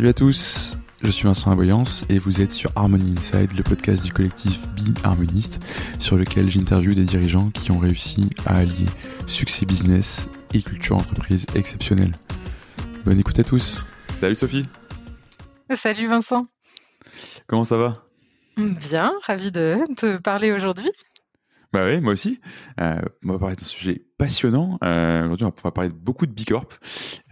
Salut à tous, je suis Vincent Aboyance et vous êtes sur Harmony Inside, le podcast du collectif Be Harmoniste, sur lequel j'interviewe des dirigeants qui ont réussi à allier succès business et culture entreprise exceptionnelle. Bonne écoute à tous. Salut Sophie. Salut Vincent. Comment ça va? Bien, ravi de te parler aujourd'hui. Bah oui, moi aussi. Euh, on va parler d'un sujet passionnant. Euh, Aujourd'hui, on va parler de beaucoup de Bicorp.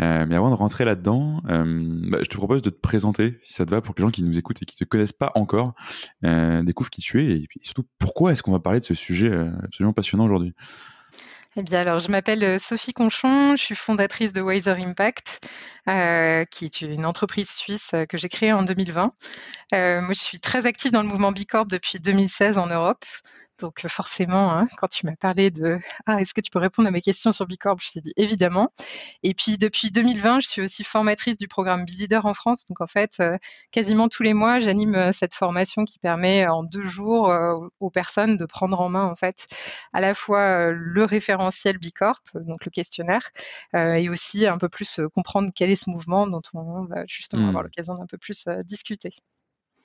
Euh, mais avant de rentrer là-dedans, bah, je te propose de te présenter, si ça te va, pour que les gens qui nous écoutent et qui ne te connaissent pas encore découvrent qui tu es et, puis surtout pourquoi est-ce qu'on va parler de ce sujet absolument passionnant aujourd'hui? Eh bien, alors, je m'appelle Sophie Conchon, je suis fondatrice de Wiser Impact, qui est une entreprise suisse que j'ai créée en 2020. Euh, moi, je suis très active dans le mouvement Bicorp depuis 2016 en Europe. Donc forcément, hein, quand tu m'as parlé de ah est-ce que tu peux répondre à mes questions sur Bicorp, je t'ai dit évidemment. Et puis depuis 2020, je suis aussi formatrice du programme Leader en France. Donc en fait, euh, quasiment tous les mois, j'anime euh, cette formation qui permet en deux jours euh, aux personnes de prendre en main en fait à la fois le référentiel Bicorp, donc le questionnaire, et aussi un peu plus comprendre quel est ce mouvement dont on va justement mmh. avoir l'occasion d'un peu plus discuter.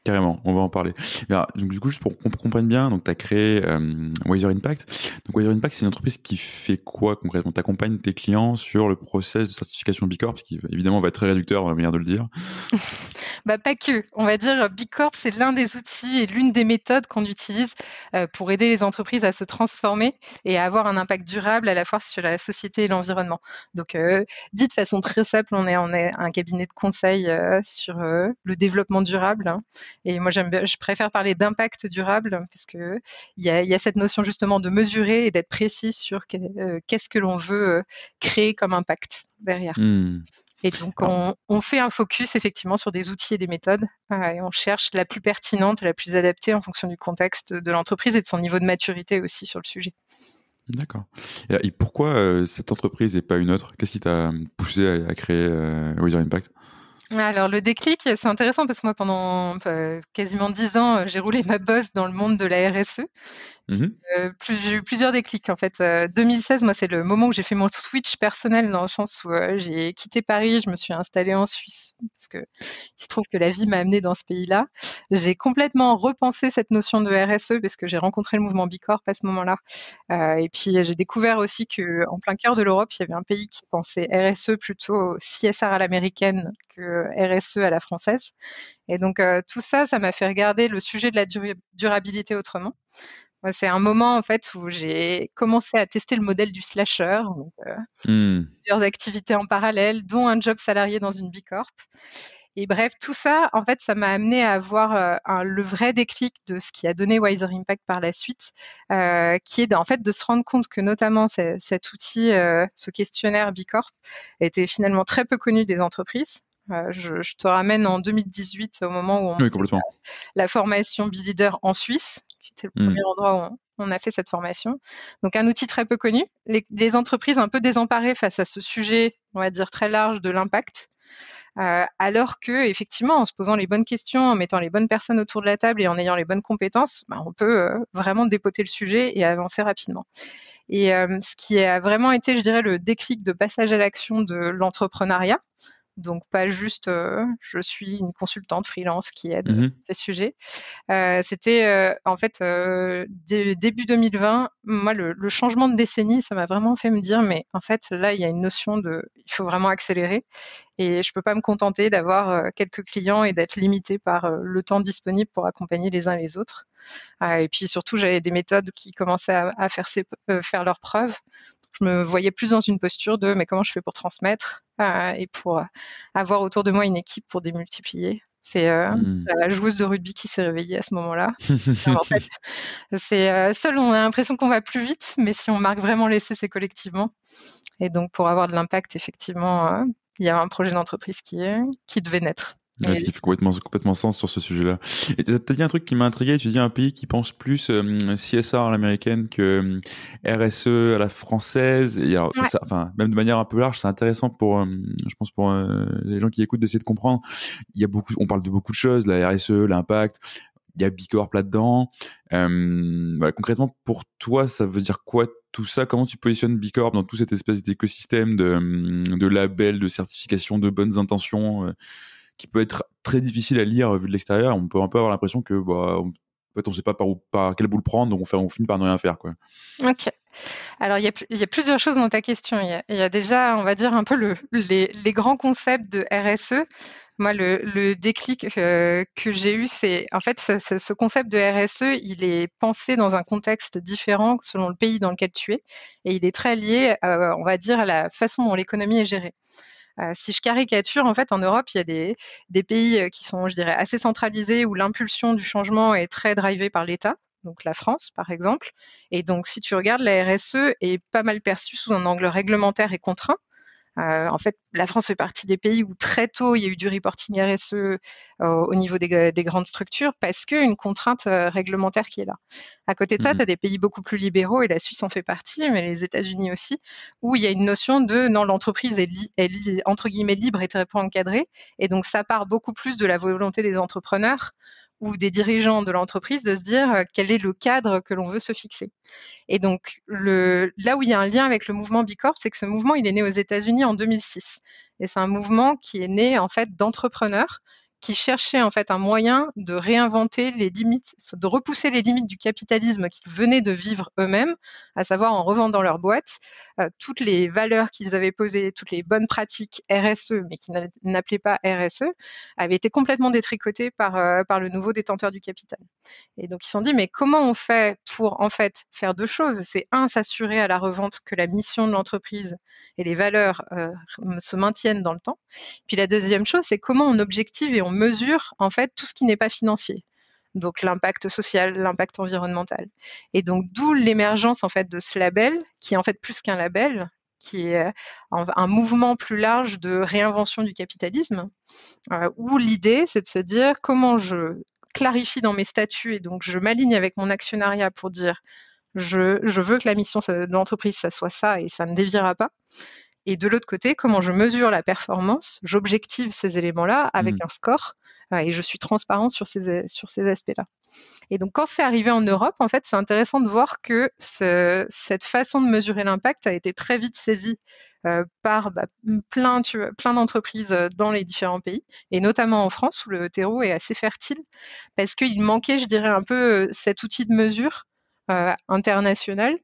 Carrément, on va en parler. Donc, du coup, juste pour qu'on comprenne bien, tu as créé euh, Wiser Impact. Donc Wiser Impact, c'est une entreprise qui fait quoi concrètement? Tu accompagnes tes clients sur le process de certification B Corp, ce qui évidemment va être très réducteur dans la manière de le dire. bah, pas que. On va dire B Corp, c'est l'un des outils et l'une des méthodes qu'on utilise euh, pour aider les entreprises à se transformer et à avoir un impact durable à la fois sur la société et l'environnement. Donc, euh, dit de façon très simple, on est, un cabinet de conseil sur le développement durable. Hein. Et moi, j'aime, je préfère parler d'impact durable parce que il y a, y a, cette notion justement de mesurer et d'être précis sur euh, qu'est-ce que l'on veut euh, créer comme impact derrière. Mmh. Et donc, on, on, fait un focus effectivement sur des outils et des méthodes euh, et on cherche la plus pertinente, la plus adaptée en fonction du contexte de l'entreprise et de son niveau de maturité aussi sur le sujet. D'accord. Et pourquoi euh, cette entreprise et pas une autre? Qu'est-ce qui t'a poussé à, à créer euh, Impact? Alors le déclic, c'est intéressant parce que moi pendant euh, quasiment dix ans, j'ai roulé ma bosse dans le monde de la RSE. Mmh euh, j'ai eu plusieurs déclics en fait. 2016, moi c'est le moment où j'ai fait mon switch personnel dans le sens où j'ai quitté Paris, je me suis installée en Suisse parce que il se trouve que la vie m'a amenée dans ce pays-là. J'ai complètement repensé cette notion de RSE parce que j'ai rencontré le mouvement Bicorp à ce moment-là. Euh, et puis j'ai découvert aussi que en plein cœur de l'Europe, il y avait un pays qui pensait RSE plutôt CSR à l'américaine que RSE à la française. Et donc tout ça, ça m'a fait regarder le sujet de la durabilité autrement. C'est un moment en fait où j'ai commencé à tester le modèle du slasher, donc, euh, mmh. plusieurs activités en parallèle, dont un job salarié dans une bicorp. Et bref, tout ça, en fait, ça m'a amené à avoir euh, un, le vrai déclic de ce qui a donné Wiser Impact par la suite, euh, qui est en fait de se rendre compte que notamment cet outil, ce questionnaire Bicorp, était finalement très peu connu des entreprises. Euh, je, je, te ramène en 2018 au moment où on oui, la, la, formation B-Leader en Suisse, qui était le mmh. premier endroit où on, on, a fait cette formation. Donc un outil très peu connu. Les, les, entreprises un peu désemparées face à ce sujet, on va dire très large de l'impact. Euh, alors que effectivement, en se posant les bonnes questions, en mettant les bonnes personnes autour de la table et en ayant les bonnes compétences, bah, on peut euh, vraiment dépoter le sujet et avancer rapidement. Et euh, ce qui a vraiment été, je dirais, le déclic de passage à l'action de l'entrepreneuriat, donc pas juste euh, je suis une consultante freelance qui aide mmh ces sujets. Euh, C'était euh, en fait début 2020, moi le, le, changement de décennie, ça m'a vraiment fait me dire mais en fait là il y a une notion de il faut vraiment accélérer et je peux pas me contenter d'avoir quelques clients et d'être limité par le temps disponible pour accompagner les uns les autres. et puis surtout j'avais des méthodes qui commençaient à, à faire, ses, faire leurs preuves je me voyais plus dans une posture de mais comment je fais pour transmettre euh, et pour avoir autour de moi une équipe pour démultiplier. C'est euh, mmh. la joueuse de rugby qui s'est réveillée à ce moment-là. en fait, c'est euh, seul, on a l'impression qu'on va plus vite, mais si on marque vraiment l'essai, c'est collectivement. Et donc, pour avoir de l'impact, effectivement, euh, il y a un projet d'entreprise qui, qui devait naître. Ouais, ce qui fait complètement, complètement sens sur ce sujet-là. Et tu as dit un truc qui m'a intrigué, tu dis un pays qui pense plus euh, CSR à l'américaine que euh, RSE à la française. Et alors, ouais. ça, enfin, même de manière un peu large, c'est intéressant pour, euh, je pense, pour euh, les gens qui écoutent d'essayer de comprendre. Il y a beaucoup, on parle de beaucoup de choses, la RSE, l'impact. Il y a Bicorp là-dedans. Voilà, concrètement, pour toi, ça veut dire quoi tout ça? Comment tu positionnes Bicorp dans toute cette espèce d'écosystème de, de labels, de certification, de bonnes intentions qui peut être très difficile à lire vu de l'extérieur. On peut un peu avoir l'impression que bah, en fait, on sait pas par où, par quel bout le prendre, donc on, finit par ne rien faire, quoi. Ok. Alors, il y, a, plusieurs choses dans ta question. Il y a, déjà, on va dire, un peu le, les, grands concepts de RSE. Moi, le, déclic euh, que j'ai eu, c'est en fait ce, concept de RSE, il est pensé dans un contexte différent selon le pays dans lequel tu es, et il est très lié, euh, on va dire, à la façon dont l'économie est gérée. Euh, si je caricature, en fait, en Europe, il y a des, pays euh, qui sont, assez centralisés où l'impulsion du changement est très drivée par l'État donc la France par exemple. Et donc si tu regardes, la RSE est pas mal perçue sous un angle réglementaire et contraint. Euh, en fait, la France fait partie des pays où très tôt il y a eu du reporting RSE euh, au niveau des, des, grandes structures parce qu'une contrainte euh, réglementaire qui est là. À côté de ça, mmh. tu as des pays beaucoup plus libéraux et la Suisse en fait partie, mais les États-Unis aussi, où il y a une notion de non, l'entreprise est, est, entre guillemets libre et très peu encadrée. Et donc ça part beaucoup plus de la volonté des entrepreneurs ou des dirigeants de l'entreprise de se dire euh, quel est le cadre que l'on veut se fixer. Et donc, là où il y a un lien avec le mouvement Bicorp, c'est que ce mouvement, il est né aux États-Unis en 2006. Et c'est un mouvement qui est né, en fait, d'entrepreneurs qui cherchaient en fait un moyen de réinventer les limites, de repousser les limites du capitalisme qu'ils venaient de vivre eux-mêmes, à savoir en revendant leur boîte, euh, toutes les valeurs qu'ils avaient posées, toutes les bonnes pratiques RSE, mais qui n'appelaient pas RSE, avaient été complètement détricotées par, euh, par le nouveau détenteur du capital. Et donc ils se sont dit, mais comment on fait pour en fait faire deux choses? C'est un, s'assurer à la revente que la mission de l'entreprise et les valeurs euh, se maintiennent dans le temps. Puis la deuxième chose, c'est comment on objective et on mesure en fait tout ce qui n'est pas financier. Donc l'impact social, l'impact environnemental. Et donc d'où l'émergence en fait de ce label, qui est en fait plus qu'un label, qui est un mouvement plus large de réinvention du capitalisme, euh, où l'idée c'est de se dire comment je clarifie dans mes statuts et donc je m'aligne avec mon actionnariat pour dire je, je veux que la mission de l'entreprise ça soit ça et ça ne déviera pas. Et de l'autre côté, comment je mesure la performance, j'objective ces éléments-là avec mmh. un score euh, et je suis transparent sur ces, sur ces aspects-là. Et donc, quand c'est arrivé en Europe, en fait, c'est intéressant de voir que ce, cette façon de mesurer l'impact a été très vite saisie euh, par bah, plein, plein d'entreprises euh, dans les différents pays, et notamment en France où le terreau est assez fertile, parce qu'il manquait, je dirais, un peu cet outil de mesure euh, international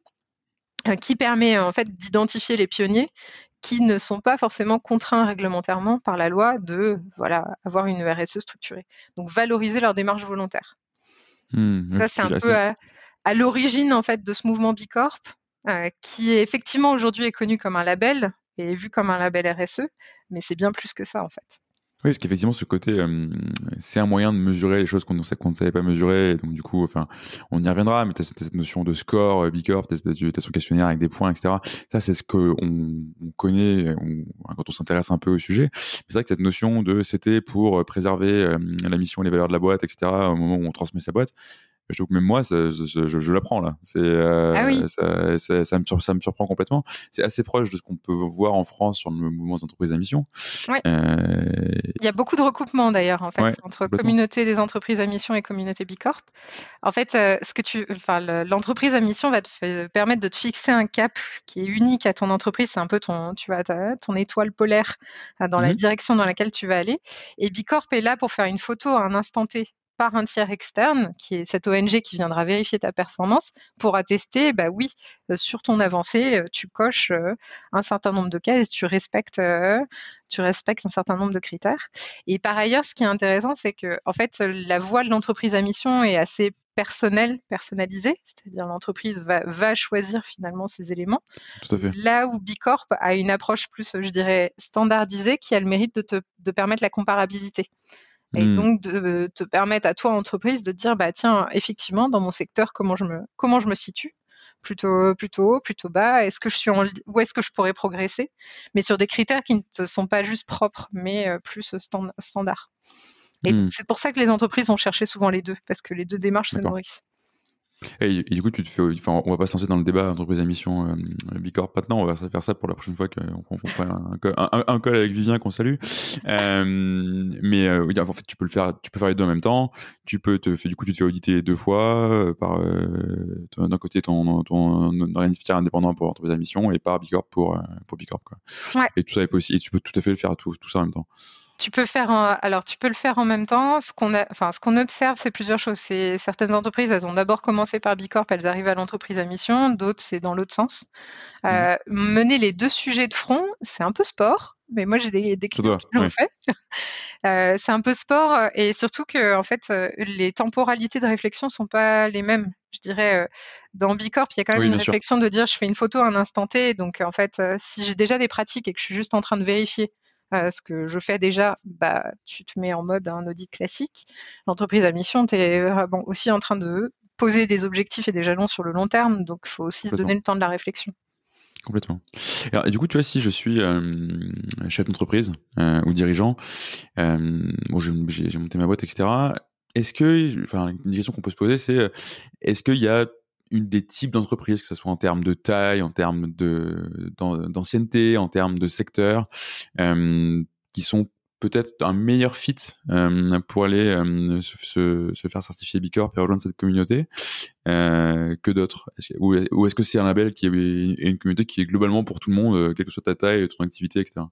qui permet en fait d'identifier les pionniers qui ne sont pas forcément contraints réglementairement par la loi de voilà, avoir une RSE structurée. Donc valoriser leur démarche volontaire. Mmh, Ça, c'est un peu à, à l'origine en fait de ce mouvement Bicorp, euh, qui est effectivement aujourd'hui est connu comme un label et est vu comme un label RSE, mais c'est bien plus que ça en fait. Oui, parce qu'effectivement, ce côté, euh, c'est un moyen de mesurer les choses qu'on ne, savait pas mesurer. donc, du coup, enfin, on y reviendra, mais tu as, cette notion de score, euh, Bicorp, tu as, son questionnaire avec des points, etc. Ça, c'est ce qu'on on connaît quand on s'intéresse un peu au sujet. C'est vrai que cette notion de c'était pour préserver euh, la mission et les valeurs de la boîte, etc., au moment où on transmet sa boîte, je trouve que même moi, ça, je, je, je l'apprends là. C'est, euh, ah oui. ça, ça, ça, me ça, me surprend complètement. C'est assez proche de ce qu'on peut voir en France sur le mouvement d'entreprise à mission. Ouais. Euh... Il y a beaucoup de recoupements d'ailleurs en fait ouais, entre communauté des entreprises à mission et communauté Bicorp. En fait, euh, ce que tu, enfin, l'entreprise à mission va te permettre de te fixer un cap qui est unique à ton entreprise. C'est un peu ton, tu vois, ton étoile polaire euh, dans mmh. la direction dans laquelle tu vas aller. Et Bicorp est là pour faire une photo à un instant T par un tiers externe, qui est cette ONG qui viendra vérifier ta performance, pour attester, bah oui, euh, sur ton avancée, euh, tu coches euh, un certain nombre de cases, tu respectes, tu respectes un certain nombre de critères. Et par ailleurs, ce qui est intéressant, c'est que en fait, la voie de l'entreprise à mission est assez personnelle, personnalisée, c'est-à-dire l'entreprise va, va, choisir finalement ces éléments. Tout à fait. Là où Bicorp a une approche plus, je dirais, standardisée, qui a le mérite de te de permettre la comparabilité et mmh. donc de te permettre à toi entreprise de dire bah tiens effectivement dans mon secteur comment je me comment je me situe? Plutôt plutôt haut plutôt bas est-ce que je suis en où est-ce que je pourrais progresser? Mais sur des critères qui ne te sont pas juste propres mais euh, plus stand, standard. Et mmh. c'est pour ça que les entreprises vont chercher souvent les deux parce que les deux démarches se nourrissent et, du coup, tu te fais, enfin, on va pas se lancer dans le débat entreprise à mission euh, Bicorp maintenant. On va faire ça pour la prochaine fois qu'on on fera un, un, call avec Vivien qu'on salue. Euh, mais euh, en fait, tu peux le faire, tu peux faire les deux en même temps. Tu peux te, du coup, tu te fais auditer deux fois euh, par euh, d'un côté ton, ton, ton organisme indépendant pour entreprise à mission et par Bicorp pour pour Bicorp quoi. Ouais. Et tout ça est possible. Et tu peux tout à fait le faire tout, tout ça en même temps. Tu peux faire alors tu peux le faire en même temps. Ce qu'on enfin ce qu'on observe, c'est plusieurs choses. C'est certaines entreprises, elles ont d'abord commencé par Bicorp, elles arrivent à l'entreprise à mission. D'autres, c'est dans l'autre sens. Euh, mmh. mener les deux sujets de front, c'est un peu sport. Mais moi, j'ai des, des clients qui l'ont fait. Euh, c'est un peu sport et surtout que en fait, euh, les temporalités de réflexion sont pas les mêmes. Je dirais dans Bicorp, il y a quand même une réflexion de dire je fais une photo à un instant T. Donc en fait, si j'ai déjà des pratiques et que je suis juste en train de vérifier ce que je fais déjà, bah, tu te mets en mode un audit classique. L'entreprise à mission, tu es bon, aussi en train de poser des objectifs et des jalons sur le long terme, donc il faut aussi se donner le temps de la réflexion. Complètement. et du coup, tu vois, si je suis chef d'entreprise euh, ou dirigeant, bon, j'ai monté ma boîte, etc. Est-ce que, enfin, une question qu'on peut se poser, c'est est-ce qu'il y a une des types d'entreprises, que ce soit en termes de taille, en termes d'ancienneté, en termes de secteur, euh, qui sont peut-être un meilleur fit euh, pour aller euh, se, se, faire certifier Bicorp et rejoindre cette communauté euh, que d'autres Ou, est-ce que c'est un label qui est une communauté qui est globalement pour tout le monde, quelle que soit ta taille, ton activité, etc.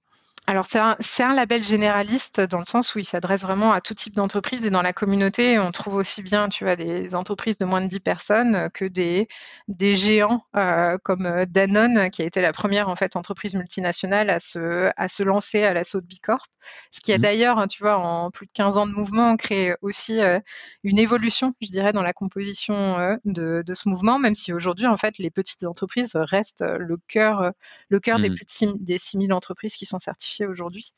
Alors c'est un, un, label généraliste dans le sens où il s'adresse vraiment à tout type d'entreprise et dans la communauté on trouve aussi bien tu vois des entreprises de moins de 10 personnes que des, des géants euh, comme Danone qui a été la première en fait entreprise multinationale à se, à se lancer à l'assaut de Bicorp. Ce qui a mmh. d'ailleurs hein, tu vois en plus de 15 ans de mouvement créé aussi euh, une évolution je dirais dans la composition euh, de, de, ce mouvement même si aujourd'hui en fait les petites entreprises restent le cœur le cœur des mmh. plus de des 6000 entreprises qui sont certifiées aujourd'hui.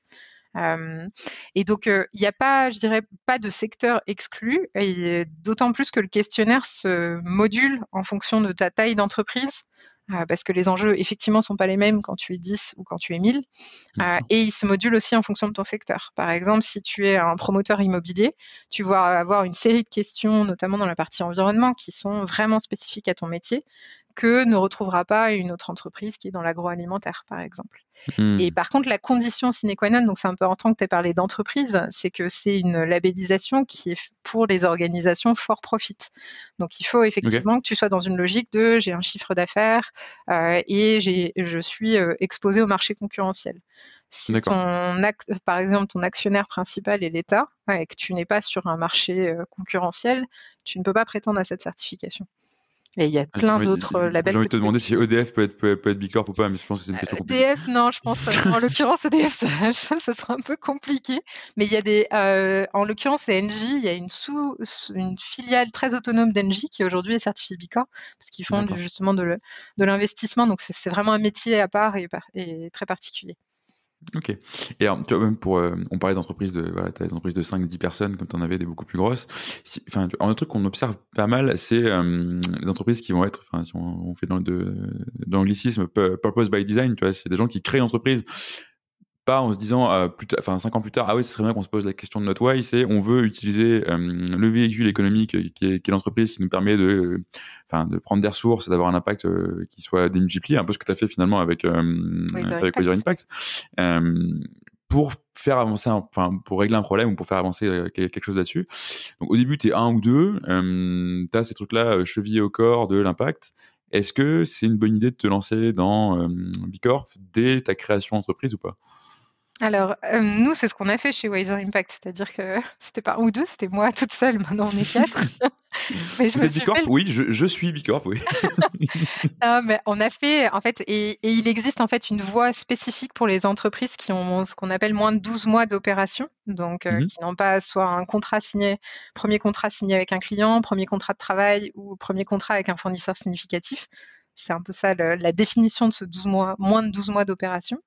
Euh, et donc, euh, il n'y a pas, je dirais, pas de secteur exclu, et d'autant plus que le questionnaire se module en fonction de ta taille d'entreprise, euh, parce que les enjeux, effectivement, sont pas les mêmes quand tu es 10 ou quand tu es 1000, et il se module aussi en fonction de ton secteur. Par exemple, si tu es un promoteur immobilier, tu vas avoir une série de questions, notamment dans la partie environnement, qui sont vraiment spécifiques à ton métier, que ne retrouvera pas une autre entreprise qui est dans l'agroalimentaire, par exemple. Hmm. Et par contre, la condition sine qua non, donc c'est un peu en tant que tu as parlé d'entreprise, c'est que c'est une labellisation qui est pour les organisations for profit. Donc il faut effectivement que tu sois dans une logique de j'ai un chiffre d'affaires euh, et je suis euh, exposé au marché concurrentiel. Si ton par exemple ton actionnaire principal est l'État et que tu n'es pas sur un marché euh, concurrentiel, tu ne peux pas prétendre à cette certification. Et il y a ah, plein d'autres labels. J'ai envie de te demander si EDF peut être, peut, être Bicorp ou pas, mais je pense que c'est une question compliquée. EDF, non, je pense En l'occurrence, EDF, ça, ça, sera un peu compliqué. Mais il y a des. Euh, en l'occurrence, c'est Engie. Il y a une, sous, une filiale très autonome d'Engie qui aujourd'hui est certifiée Bicorp parce qu'ils font justement de l'investissement. Donc, c'est vraiment un métier à part et, et très particulier. Ok. Et alors, tu vois, même pour, euh, on parlait d'entreprises de, voilà, t'as des entreprises de 5-10 personnes, comme tu en avais des beaucoup plus grosses. enfin, un truc qu'on observe pas mal, c'est euh, les entreprises qui vont être, enfin, si on, fait dans l'anglicisme, purpose by design, tu vois, c'est des gens qui créent une en se disant, euh, plus enfin cinq ans plus tard, ah oui, ce serait bien qu'on se pose la question de notre why, c'est on veut utiliser euh, le véhicule économique qui est, qui est l'entreprise qui nous permet de, enfin, de prendre des ressources et d'avoir un impact euh, qui soit démultiplié, un peu ce que tu as fait finalement avec avec Impact, pour faire avancer, enfin pour régler un problème ou pour faire avancer quelque chose là-dessus. Donc au début, tu es un ou deux, tu as ces trucs-là chevillés au corps de l'impact. Est-ce que c'est une bonne idée de te lancer dans Bicorp dès ta création d'entreprise ou pas? Alors, euh, nous, c'est ce qu'on a fait chez Wiser Impact, c'est-à-dire que c'était pas un ou deux, c'était moi toute seule, maintenant on est quatre. mais je Bicorp? Oui, je, suis Bicorp, oui. mais on a fait, en fait, et, il existe en fait une voie spécifique pour les entreprises qui ont ce qu'on appelle moins de 12 mois d'opération, donc euh, mmh qui n'ont pas soit un contrat signé, premier contrat signé avec un client, premier contrat de travail ou premier contrat avec un fournisseur significatif. C'est un peu ça la définition de ce 12 mois, moins de 12 mois d'opération.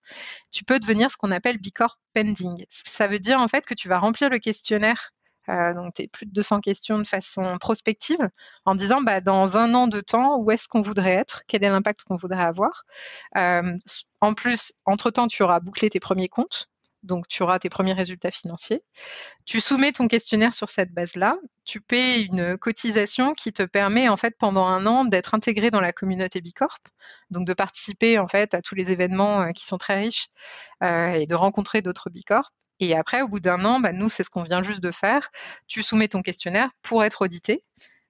Tu peux devenir ce qu'on appelle Bicorp Pending. Ça veut dire en fait que tu vas remplir le questionnaire euh, donc, tu plus de 200 questions de façon prospective en disant bah, dans un an de temps, où est-ce qu'on voudrait être? Quel est l'impact qu'on voudrait avoir? Euh, En plus, entre-temps, tu auras bouclé tes premiers comptes donc tu auras tes premiers résultats financiers. Tu soumets ton questionnaire sur cette base-là, tu paies une cotisation qui te permet en fait pendant un an d'être intégré dans la communauté Bicorp, donc de participer en fait à tous les événements euh, qui sont très riches euh, et de rencontrer d'autres Bicorp. Et après, au bout d'un an, bah, nous, c'est ce qu'on vient juste de faire. Tu soumets ton questionnaire pour être audité.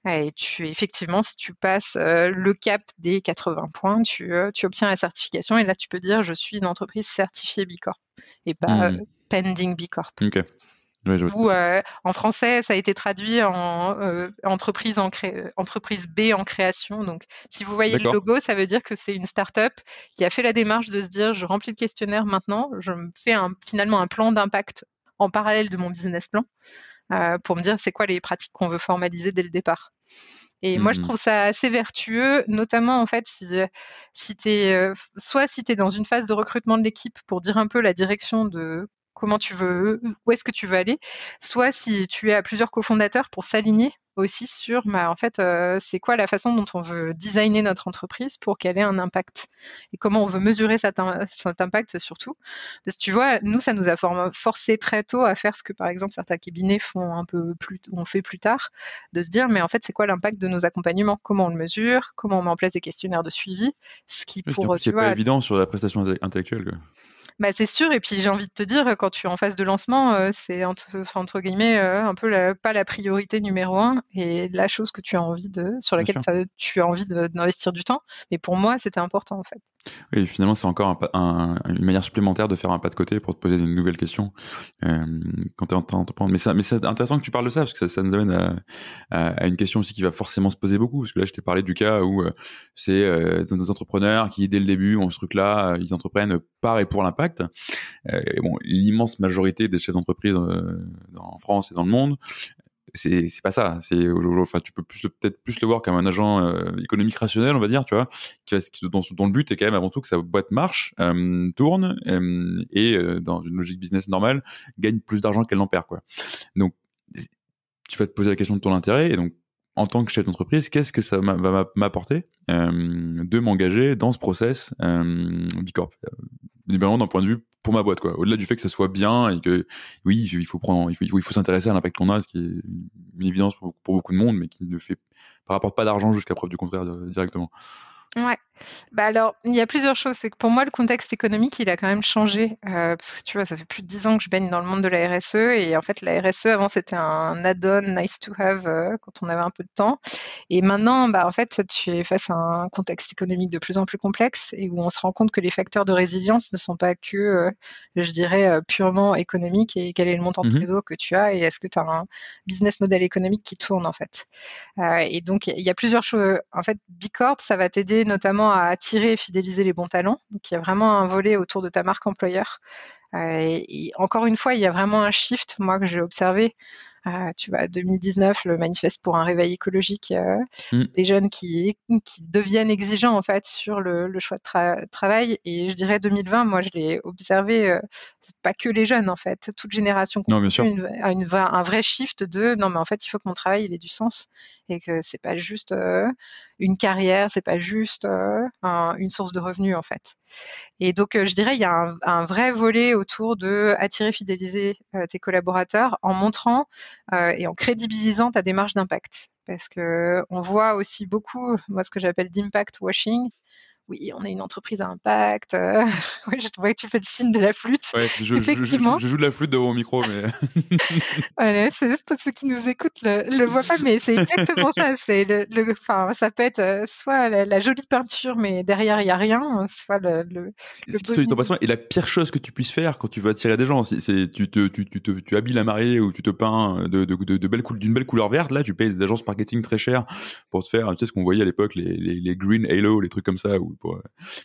Et tu, effectivement, si tu passes euh, le cap des 80 points, tu, tu, obtiens la certification et là, tu peux dire je suis une entreprise certifiée Bicorp et pas, mmh. pending B Corp. Ou en français, ça a été traduit en entreprise, en entreprise B en création. Donc, si vous voyez le logo, ça veut dire que c'est une start-up qui a fait la démarche de se dire je remplis le questionnaire maintenant, je me fais un, finalement un plan d'impact en parallèle de mon business plan pour me dire c'est quoi les pratiques qu'on veut formaliser dès le départ. Et moi, je mmh. trouve ça assez vertueux, notamment en fait, si, si es, soit si tu es dans une phase de recrutement de l'équipe pour dire un peu la direction de comment tu veux, où est-ce que tu veux aller, soit si tu es à plusieurs cofondateurs pour s'aligner aussi sur, bah, en fait, euh, c'est quoi la façon dont on veut designer notre entreprise pour qu'elle ait un impact et comment on veut mesurer cet, impact surtout. Parce que tu vois, nous, ça nous a forcé très tôt à faire ce que, par exemple, certains cabinets font un peu plus, on fait plus tard, de se dire, mais en fait, c'est quoi l'impact de nos accompagnements? Comment on le mesure? Comment on met en place des questionnaires de suivi? Ce qui, pour, tu vois, pas évident sur la prestation intellectuelle. Quoi. Bah, c'est sûr. Et puis j'ai envie de te dire, quand tu es en phase de lancement, euh, c'est entre, guillemets euh, un peu pas la priorité numéro un et la chose que tu as envie de, sur laquelle tu as envie d'investir du temps. Mais pour moi, c'était important en fait. Oui, finalement, c'est encore une manière supplémentaire de faire un pas de côté pour te poser des nouvelles questions euh, quand tu es en train de Mais, mais c'est intéressant que tu parles de ça parce que ça, nous amène à, une question aussi qui va forcément se poser beaucoup. Parce que là, je t'ai parlé du cas où c'est des entrepreneurs qui, dès le début, ont ce truc-là, ils entreprennent par et pour l'impact euh, bon, l'immense majorité des chefs d'entreprise euh, en France et dans le monde, c'est c'est pas ça. C'est enfin tu peux plus peut-être plus le voir comme un agent euh, économique rationnel on va dire tu vois qui, dont, dont, le but est quand même avant tout que sa boîte marche tourne et dans une logique business normale gagne plus d'argent qu'elle n'en perd quoi. Donc tu vas te poser la question de ton intérêt et donc en tant que chef d'entreprise, qu'est-ce que ça va m'apporter euh, de m'engager dans ce process euh, Bicorp Évidemment, d'un point de vue pour ma boîte, quoi. Au-delà du fait que ça soit bien et que oui, il faut prendre, il faut, s'intéresser à l'impact qu'on a, ce qui est une évidence pour, beaucoup de monde, mais qui ne fait, par rapport pas d'argent jusqu'à preuve du contraire directement. Ouais. Bah alors, il y a plusieurs choses. C'est que pour moi, le contexte économique, il a quand même changé. Euh, parce que tu vois, ça fait plus de dix ans que je baigne dans le monde de la RSE. Et en fait, la RSE, avant, c'était un add-on nice to have euh, quand on avait un peu de temps. Et maintenant, bah, en fait, tu es face à un contexte économique de plus en plus complexe et où on se rend compte que les facteurs de résilience ne sont pas que, euh, je dirais, purement économiques et quel est le montant de réseau mmh que tu as et est-ce que tu as un business model économique qui tourne, en fait. et donc, il y a plusieurs choses. En fait, Bicorp, ça va t'aider notamment à attirer et fidéliser les bons talents. Donc il y a vraiment un volet autour de ta marque employeur. Euh, et, encore une fois, il y a vraiment un shift, moi, que j'ai observé euh, tu vois, 2019, le manifeste pour un réveil écologique, euh, mm. les jeunes qui, qui deviennent exigeants en fait sur le, le choix de travail. Et je dirais 2020, moi je l'ai observé, euh, c'est pas que les jeunes en fait, toute génération non, bien sûr. Une, une, un vrai shift de non mais en fait il faut que mon travail il ait du sens et que c'est pas juste une carrière, c'est pas juste euh, un, une source de revenus en fait. Et donc je dirais il y a un, vrai volet autour de attirer, fidéliser tes collaborateurs en montrant euh, et en crédibilisant ta démarche d'impact. Parce que on voit aussi beaucoup, moi, ce que j'appelle d'impact washing, oui, on est une entreprise à impact. Euh, oui, je vois que tu fais le signe de la flûte. je, Effectivement. Je, joue de la flûte devant mon micro, mais. voilà, pour ceux qui nous écoutent le, le voient pas, mais c'est exactement ça. C'est le, le, enfin, ça peut être euh, soit la, jolie peinture, mais derrière il y a rien, soit le. le, le et la pire chose que tu puisses faire quand tu veux attirer des gens, c'est tu te, tu, tu, te, tu habilles la mariée ou tu te peins de, de, de, de belle d'une belle couleur verte. Là, tu payes des agences marketing très chères pour te faire, tu sais ce qu'on voyait à l'époque, les, les, les green halo, les trucs comme ça, où pour,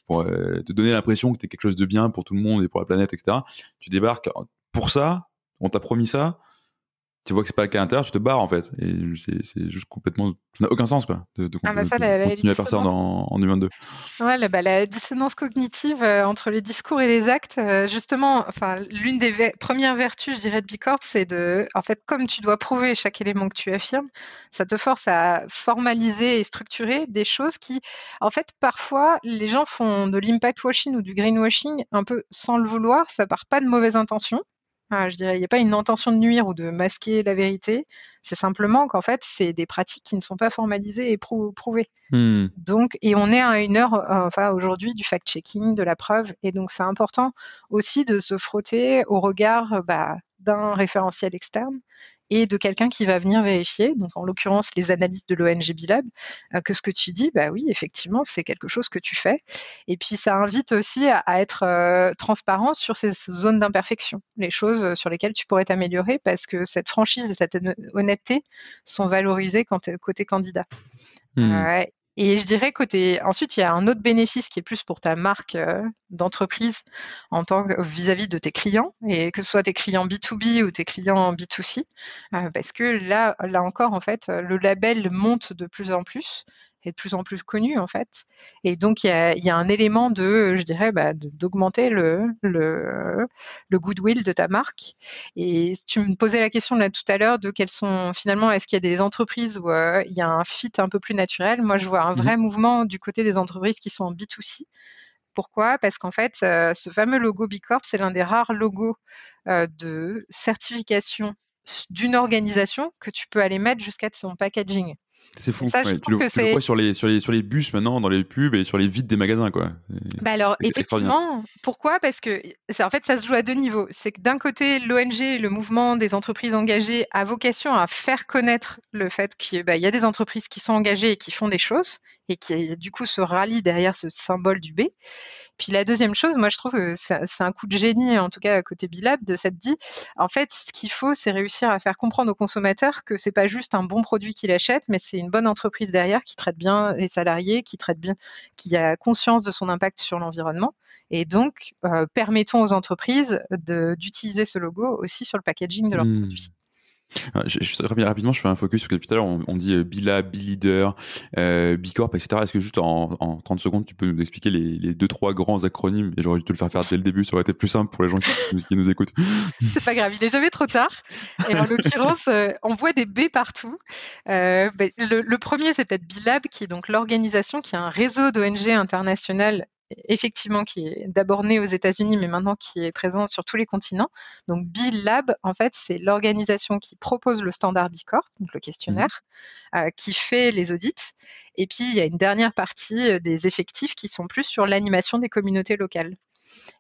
pour euh, te donner l'impression que tu es quelque chose de bien pour tout le monde et pour la planète, etc. Tu débarques pour ça, on t'a promis ça, tu vois que c'est pas le cas à l'intérieur, tu te barres en fait. Et c'est juste complètement. Ça n'a aucun sens quoi, de, de, ah bah continuer à faire ça en 2022. Ouais, la, bah, la dissonance cognitive euh, entre les discours et les actes, euh, justement, enfin, l'une des premières vertus, je dirais, de Bicorp, c'est de. En fait, comme tu dois prouver chaque élément que tu affirmes, ça te force à formaliser et structurer des choses qui, en fait, parfois, les gens font de l'impact washing ou du greenwashing un peu sans le vouloir, ça part pas de mauvaises intentions. Ah, je dirais, il n'y a pas une intention de nuire ou de masquer la vérité. C'est simplement qu'en fait, c'est des pratiques qui ne sont pas formalisées et prouvées. Hmm. Donc, et on est à une heure, euh, enfin aujourd'hui, du fact-checking, de la preuve, et donc c'est important aussi de se frotter au regard bah, d'un référentiel externe et de quelqu'un qui va venir vérifier, donc en l'occurrence les analystes de l'ONG Bilab, euh, que ce que tu dis, bah oui, effectivement, c'est quelque chose que tu fais. Et puis ça invite aussi à, être euh, transparent sur ces zones d'imperfection, les choses sur lesquelles tu pourrais t'améliorer, parce que cette franchise et cette honnêteté sont valorisées quand côté candidat. Mmh. Et je dirais côté ensuite il y a un autre bénéfice qui est plus pour ta marque euh, d'entreprise en tant que vis-à-vis de tes clients et que ce soit tes clients B2B ou tes clients B2C euh, parce que là là encore en fait le label monte de plus en plus de plus en plus connu en fait. Et donc il y a, un élément de, je dirais, bah, d'augmenter le, le, goodwill de ta marque. Et tu me posais la question là tout à l'heure de quelles sont finalement, est-ce qu'il y a des entreprises où euh, il y a un fit un peu plus naturel? Moi, je vois un vrai mmh mouvement du côté des entreprises qui sont en B2C. Pourquoi? Parce qu'en fait, euh, ce fameux logo B Corp, c'est l'un des rares logos euh, de certification d'une organisation que tu peux aller mettre jusqu'à son packaging. C'est fou. tu, le, vois sur les, sur, les, sur les bus maintenant, dans les pubs et sur les vides des magasins. Quoi. Bah alors, effectivement, pourquoi? Parce que en fait, ça se joue à deux niveaux. C'est que d'un côté, l'ONG, le mouvement des entreprises engagées, a vocation à faire connaître le fait qu'il bah, y a des entreprises qui sont engagées et qui font des choses et qui, du coup, se rallient derrière ce symbole du B. Puis la deuxième chose, moi je trouve que c'est un coup de génie, en tout cas à côté Bilab, de cette dit, en fait, ce qu'il faut, c'est réussir à faire comprendre aux consommateurs que c'est pas juste un bon produit qu'il achète, mais c'est une bonne entreprise derrière qui traite bien les salariés, qui traite bien, qui a conscience de son impact sur l'environnement. Et donc, euh, permettons aux entreprises d'utiliser ce logo aussi sur le packaging de leurs mmh. produits. Ah, rapidement, je fais un focus parce que on, dit Bila, B-Leader, etc. Est-ce que juste en, en, 30 secondes, tu peux nous expliquer les, les deux, trois grands acronymes? Et j'aurais dû te le faire faire dès le début, ça aurait été plus simple pour les gens qui, nous écoutent. C'est pas grave, il est jamais trop tard. En l'occurrence, euh, on voit des B partout. Euh, ben, le, premier, c'est peut-être B-Lab, qui est donc l'organisation qui a un réseau d'ONG international effectivement qui est d'abord né aux États-Unis, mais maintenant qui est présent sur tous les continents. Donc Bill Lab, en fait, c'est l'organisation qui propose le standard B Corp, donc le questionnaire, mmh. euh, qui fait les audits. Et puis il y a une dernière partie euh, des effectifs qui sont plus sur l'animation des communautés locales.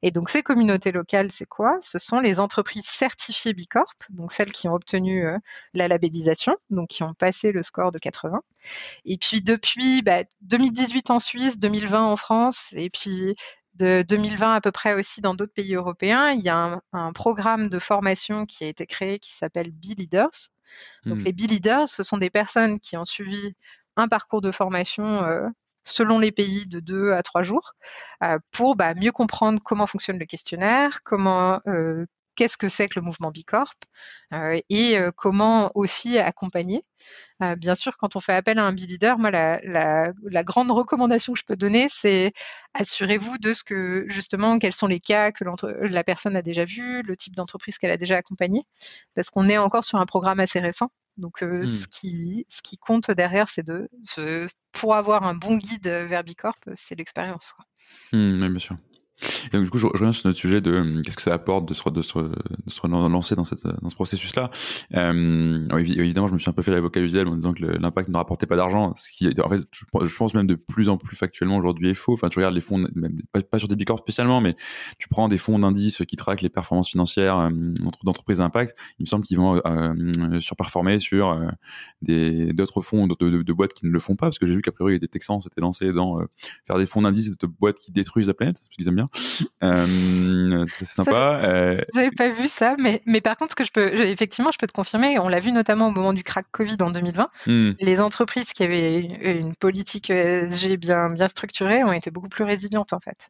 Et donc ces communautés locales, c'est quoi? Ce sont les entreprises certifiées Bicorp, donc celles qui ont obtenu euh, la labellisation, donc qui ont passé le score de 80. Et puis depuis 2018 bah, en Suisse, 2020 en France, et puis de 2020 à peu près aussi dans d'autres pays européens, il y a un, programme de formation qui a été créé qui s'appelle B-Leaders. Donc hmm. les B-Leaders, ce sont des personnes qui ont suivi un parcours de formation euh, selon les pays de deux à trois jours euh, pour bah, mieux comprendre comment fonctionne le questionnaire, comment euh, qu'est-ce que c'est que le mouvement Bicorp euh, et comment aussi accompagner. Bien sûr, quand on fait appel à un B-leader, moi, la, la, grande recommandation que je peux donner, c'est assurez-vous de ce que, justement, quels sont les cas que la personne a déjà vus, le type d'entreprise qu'elle a déjà accompagné, parce qu'on est encore sur un programme assez récent. Donc, euh, ce, qui, ce qui compte derrière, c'est de, pour avoir un bon guide vers Bicorp, c'est l'expérience. Mmh, oui, bien sûr. Et donc, du coup, je, reviens sur notre sujet de euh, qu'est-ce que ça apporte de se, de se, de se lancer dans, cette, dans ce processus-là. Euh, évidemment, je me suis un peu fait l'avocat du diable en disant que l'impact ne rapportait pas d'argent, ce qui, en fait, je, pense même de plus en plus factuellement aujourd'hui est faux. Enfin, tu regardes les fonds, même, pas, sur des bicorps spécialement, mais tu prends des fonds d'indices qui traquent les performances financières euh, d'entreprises d'impact. Il me semble qu'ils vont euh, surperformer sur euh, des d'autres fonds de, de, boîtes qui ne le font pas, parce que j'ai vu qu'a priori des Texans s'étaient lancés dans faire des fonds d'indices de boîtes qui détruisent la planète, parce qu'ils aiment bien. Euh, c'est sympa. Euh... J'avais pas vu ça, mais, mais par contre, ce que je peux, effectivement, je peux te confirmer, on l'a vu notamment au moment du crack Covid en 2020, hmm. les entreprises qui avaient une politique ESG bien, bien structurée ont été beaucoup plus résilientes en fait.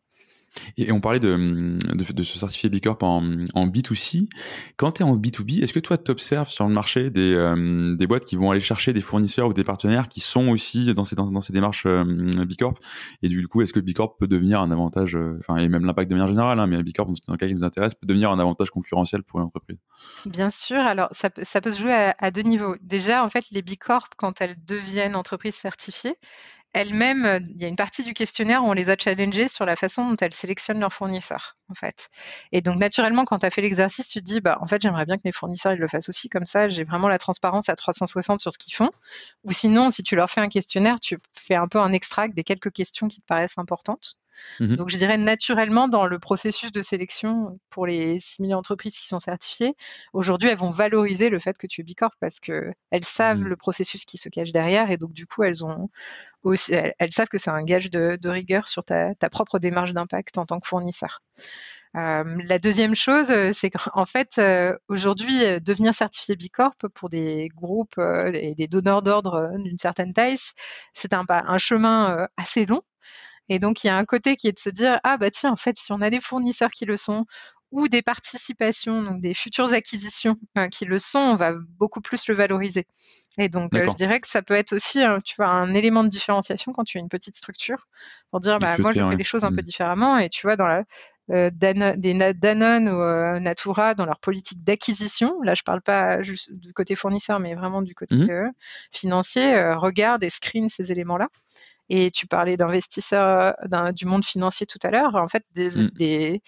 Et on parlait de, de, B Corp en, en B2C. Quand tu es en B2B, est-ce que toi, tu observes sur le marché des, euh, des boîtes qui vont aller chercher des fournisseurs ou des partenaires qui sont aussi dans ces, démarches euh, B Corp? Et du coup, est-ce que B Corp peut devenir un avantage, euh, enfin, et même l'impact de manière générale, hein, mais B Corp, dans le cas qui nous intéresse, peut devenir un avantage concurrentiel pour une entreprise Bien sûr. Alors, ça, peut se jouer à, deux niveaux. Déjà, en fait, les B quand elles deviennent entreprises certifiées, elles-mêmes, euh, il y a une partie du questionnaire où on les a challengées sur la façon dont elles sélectionnent leurs fournisseurs, en fait. Et donc, naturellement, quand tu as fait l'exercice, tu te dis, bah, en fait, j'aimerais bien que mes fournisseurs le fassent aussi, comme ça, j'ai vraiment la transparence à 360 sur ce qu'ils font. Ou sinon, si tu leur fais un questionnaire, tu fais un peu un extract des quelques questions qui te paraissent importantes. Mmh Donc, je dirais naturellement, dans le processus de sélection pour les 6000 entreprises qui sont certifiées, aujourd'hui, elles vont valoriser le fait que tu es Bicorp parce qu'elles savent mmh. le processus qui se cache derrière et donc, du coup, elles ont aussi, elles, savent que c'est un gage de, rigueur sur ta, propre démarche d'impact en tant que fournisseur. Euh, la deuxième chose, euh, c'est qu'en fait, euh, aujourd'hui, devenir certifié Bicorp pour des groupes et des donneurs d'ordre d'une certaine taille, c'est un, un chemin assez long. Et donc, il y a un côté qui est de se dire, ah bah tiens, en fait, si on a des fournisseurs qui le sont, ou des participations, donc des futures acquisitions qui le sont, on va beaucoup plus le valoriser. Et donc, je dirais que ça peut être aussi, tu vois, un élément de différenciation quand tu as une petite structure, pour dire, bah, moi, je fais les choses un peu mmh. différemment. Et tu vois, dans la, euh, des Danone ou euh, Natura dans leur politique d'acquisition. Là, je ne parle pas juste du côté fournisseur, mais vraiment du côté mmh. euh, financier. regarde et screen ces éléments-là. Et tu parlais d'investisseurs du monde financier tout à l'heure. En fait, des, des,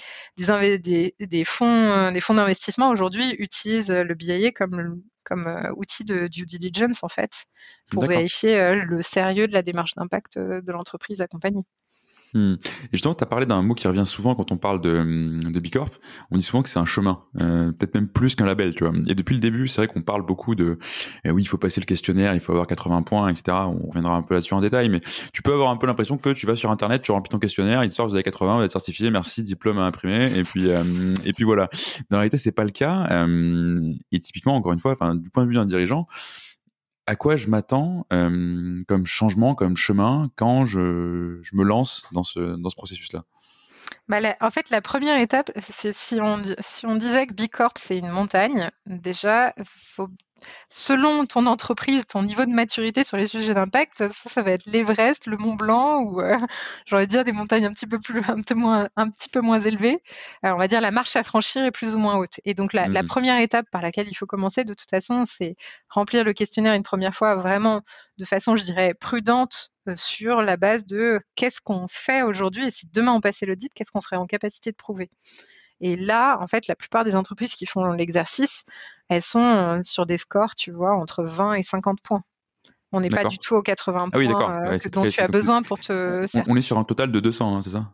des, fonds, des fonds d'investissement aujourd'hui utilisent le BIA comme, comme outil de due diligence, en fait, pour vérifier le sérieux de la démarche d'impact de l'entreprise accompagnée. Hmm. Et justement, tu as parlé d'un mot qui revient souvent quand on parle de, hum, de Bicorp. On dit souvent que c'est un chemin, euh, peut-être même plus qu'un label, tu vois. Et depuis le début, c'est vrai qu'on parle beaucoup de, eh oui, il faut passer le questionnaire, il faut avoir 80 points, etc. On reviendra un peu là-dessus en détail, mais tu peux avoir un peu l'impression que tu vas sur Internet, tu remplis ton questionnaire, il te sort, vous avez 80, vous êtes certifié, merci, diplôme à imprimer, et puis, euh, et puis voilà. Dans la réalité, c'est pas le cas. Euh, et typiquement, encore une fois, enfin, du point de vue d'un dirigeant, à quoi je m'attends euh, comme changement, comme chemin quand je, je me lance dans ce, dans ce processus-là? Bah, en fait, la première étape, c'est si on, si on disait que Bicorp, c'est une montagne, déjà, faut selon ton entreprise, ton niveau de maturité sur les sujets d'impact, ça, ça, va être l'Everest, le Mont Blanc ou euh, j'aurais dire des montagnes un petit peu plus, un petit, moins, un petit peu moins élevées. Euh, on va dire la marche à franchir est plus ou moins haute. Et donc la, la mmh. première étape par laquelle il faut commencer, de toute façon, c'est remplir le questionnaire une première fois vraiment de façon, je dirais, prudente euh, sur la base de qu'est-ce qu'on fait aujourd'hui et si demain on passait l'audit, qu'est-ce qu'on serait en capacité de prouver. Et là, en fait, la plupart des entreprises qui font l'exercice, elles sont euh, sur des scores, tu vois, entre 20 et 50 points. On n'est pas du tout aux 80 points euh, dont tu as besoin pour te. On, est sur un total de 200, hein, c'est ça?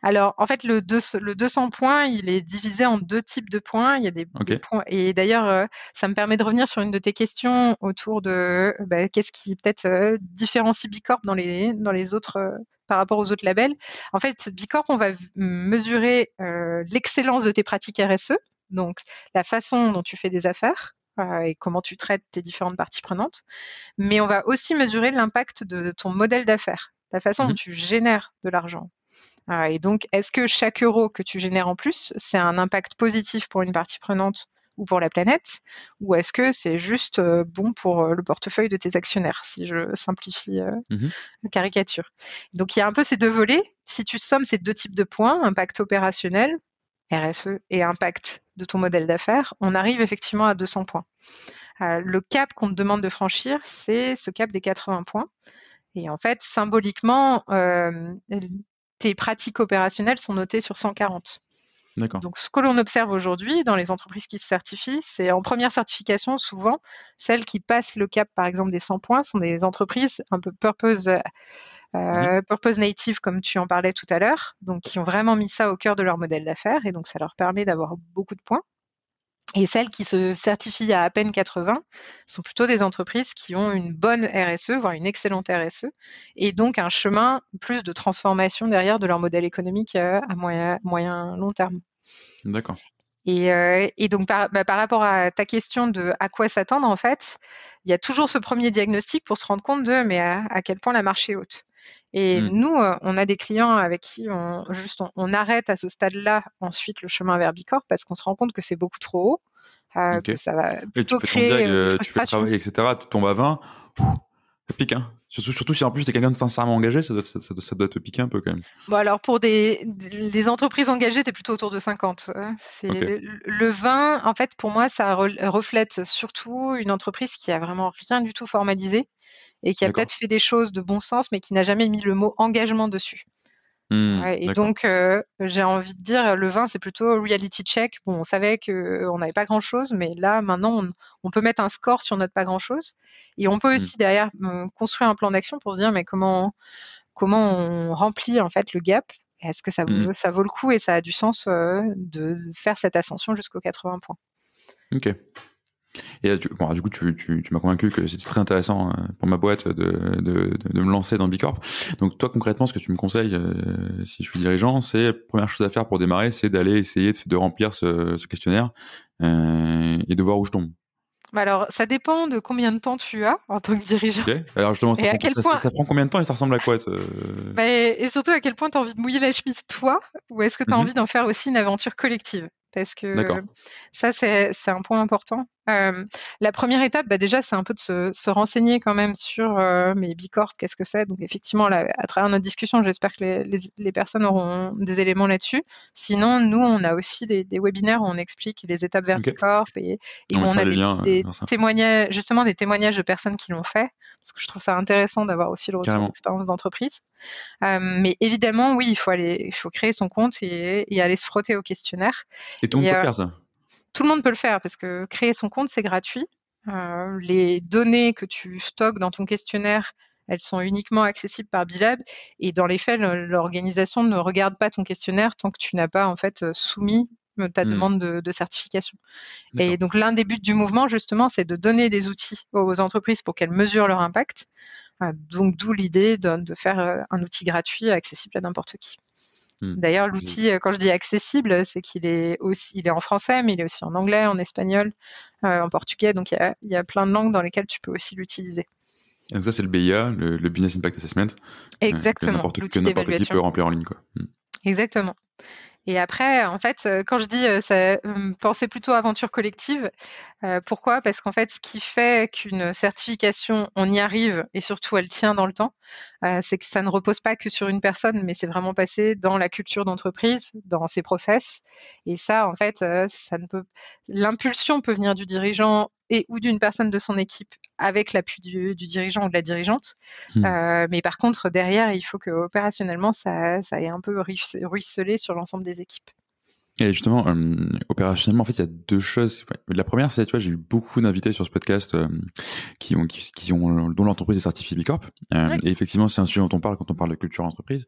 Alors, en fait, le, le, 200 points, il est divisé en deux types de points. Il y a des, points. Et d'ailleurs, euh, ça me permet de revenir sur une de tes questions autour de bah, qu'est-ce qui peut-être différencie Bicorp dans les, dans les autres par rapport aux autres labels. En fait, Bicorp, on va mesurer euh, l'excellence de tes pratiques RSE, donc la façon dont tu fais des affaires euh, et comment tu traites tes différentes parties prenantes. Mais on va aussi mesurer l'impact de, ton modèle d'affaires, la façon dont mmh tu génères de l'argent. Euh, et donc, est-ce que chaque euro que tu génères en plus, c'est un impact positif pour une partie prenante ou pour la planète Ou est-ce que c'est juste euh, bon pour euh, le portefeuille de tes actionnaires, si je simplifie euh, mmh la caricature? Donc il y a un peu ces deux volets. Si tu sommes ces deux types de points, impact opérationnel, RSE, et impact de ton modèle d'affaires, on arrive effectivement à 200 points. le cap qu'on te demande de franchir, c'est ce cap des 80 points. Et en fait, symboliquement, tes pratiques opérationnelles sont notées sur 140. Donc, ce que l'on observe aujourd'hui dans les entreprises qui se certifient, c'est en première certification, souvent, celles qui passent le cap, par exemple, des 100 points, sont des entreprises un peu purpose, euh, purpose native, comme tu en parlais tout à l'heure, donc qui ont vraiment mis ça au cœur de leur modèle d'affaires, et donc ça leur permet d'avoir beaucoup de points. Et celles qui se certifient à à peine 80 sont plutôt des entreprises qui ont une bonne RSE, voire une excellente RSE, et donc un chemin plus de transformation derrière de leur modèle économique euh, à moyen, moyen long terme. D'accord. Et, euh, donc bah, par, rapport à ta question de à quoi s'attendre, en fait, il y a toujours ce premier diagnostic pour se rendre compte de mais à, à quel point la marche est haute. Et mmh. nous, euh, on a des clients avec qui on, juste, on, arrête à ce stade-là ensuite le chemin vers Bicorp parce qu'on se rend compte que c'est beaucoup trop haut, euh, que ça va plutôt tu créer euh, Tu fais le travail, etc. Tu tombes à 20, ça pique, hein. Surtout, surtout si en plus tu es quelqu'un de sincèrement engagé, ça doit, ça, ça, doit te piquer un peu quand même. Bon, alors pour des, les entreprises engagées, tu es plutôt autour de 50. C'est le, le, 20, en fait, pour moi, ça reflète surtout une entreprise qui a vraiment rien du tout formalisé et qui a peut-être fait des choses de bon sens, mais qui n'a jamais mis le mot engagement dessus. Mmh, et donc, euh, j'ai envie de dire, le vin, c'est plutôt reality check. Bon, on savait qu'on euh, n'avait pas grand-chose, mais là, maintenant, on, peut mettre un score sur notre pas grand-chose. Et on peut mmh. aussi, derrière, construire un plan d'action pour se dire, mais comment, comment on remplit, en fait, le gap? Est-ce que ça, mmh. ça vaut le coup et ça a du sens de faire cette ascension jusqu'aux 80 points? Ok. Et du, du coup, tu, tu, tu m'as convaincu que c'était très intéressant pour ma boîte de, de, de, me lancer dans Bicorp. Donc toi, concrètement, ce que tu me conseilles, si je suis dirigeant, c'est la première chose à faire pour démarrer, c'est d'aller essayer de, remplir ce, ce questionnaire et de voir où je tombe. Bah, alors, ça dépend de combien de temps tu as en tant que dirigeant. Alors justement, ça, prend, ça, prend combien de temps et ça ressemble à quoi bah, et, surtout, à quel point tu as envie de mouiller la chemise toi ou est-ce que tu as mmh envie d'en faire aussi une aventure collective? Parce que ça, c'est un point important. Euh, la première étape, bah déjà, c'est un peu de se, se, renseigner quand même sur euh, mes bicorps, qu'est-ce que c'est? Donc, effectivement, là, à travers notre discussion, j'espère que les, les, les, personnes auront des éléments là-dessus. Sinon, nous, on a aussi des, des, webinaires où on explique les étapes vers bicorp et, et où on a des, des témoignages, justement, des témoignages de personnes qui l'ont fait, parce que je trouve ça intéressant d'avoir aussi le retour d'expérience d'entreprise. Euh, mais évidemment, oui, il faut aller, il faut créer son compte et, et aller se frotter au questionnaire. Et tout le monde peut euh, faire ça tout le monde peut le faire parce que créer son compte, c'est gratuit. Euh, les données que tu stockes dans ton questionnaire, elles sont uniquement accessibles par Bilab. Et dans les faits, l'organisation ne regarde pas ton questionnaire tant que tu n'as pas en fait soumis euh, ta hmm. demande de, certification. Et donc l'un des buts du mouvement, justement, c'est de donner des outils aux entreprises pour qu'elles mesurent leur impact. Donc d'où l'idée de, faire un outil gratuit accessible à n'importe qui. Mmh. D'ailleurs, l'outil, euh, quand je dis accessible, c'est qu'il est aussi, il est en français, mais il est aussi en anglais, en espagnol, euh, en portugais. Donc, il y, a, il y, a, plein de langues dans lesquelles tu peux aussi l'utiliser. Donc ça, c'est le BIA, le, Business Impact Assessment. Euh, Exactement. que n'importe qui peut remplir en ligne. Quoi. Mmh. Exactement. Et après, en fait, euh, quand je dis euh, ça, hum, pensez plutôt aventure collective, euh, pourquoi? Parce qu'en fait, ce qui fait qu'une certification, on y arrive et surtout elle tient dans le temps, c'est que ça ne repose pas que sur une personne, mais c'est vraiment passé dans la culture d'entreprise, dans ses process. Et ça, en fait, ça ne peut. L'impulsion peut venir du dirigeant et ou d'une personne de son équipe avec l'appui du, dirigeant ou de la dirigeante. Hmm. Euh, mais par contre, derrière, il faut que opérationnellement, ça, ça ait un peu ruisselé sur l'ensemble des équipes. Et justement, euh, opérationnellement, en fait, il y a deux choses. La première, c'est, tu vois, j'ai eu beaucoup d'invités sur ce podcast euh, qui ont, qui, ont, dont l'entreprise est certifiée Bicorp. Euh, Et effectivement, c'est un sujet dont on parle quand on parle de culture entreprise.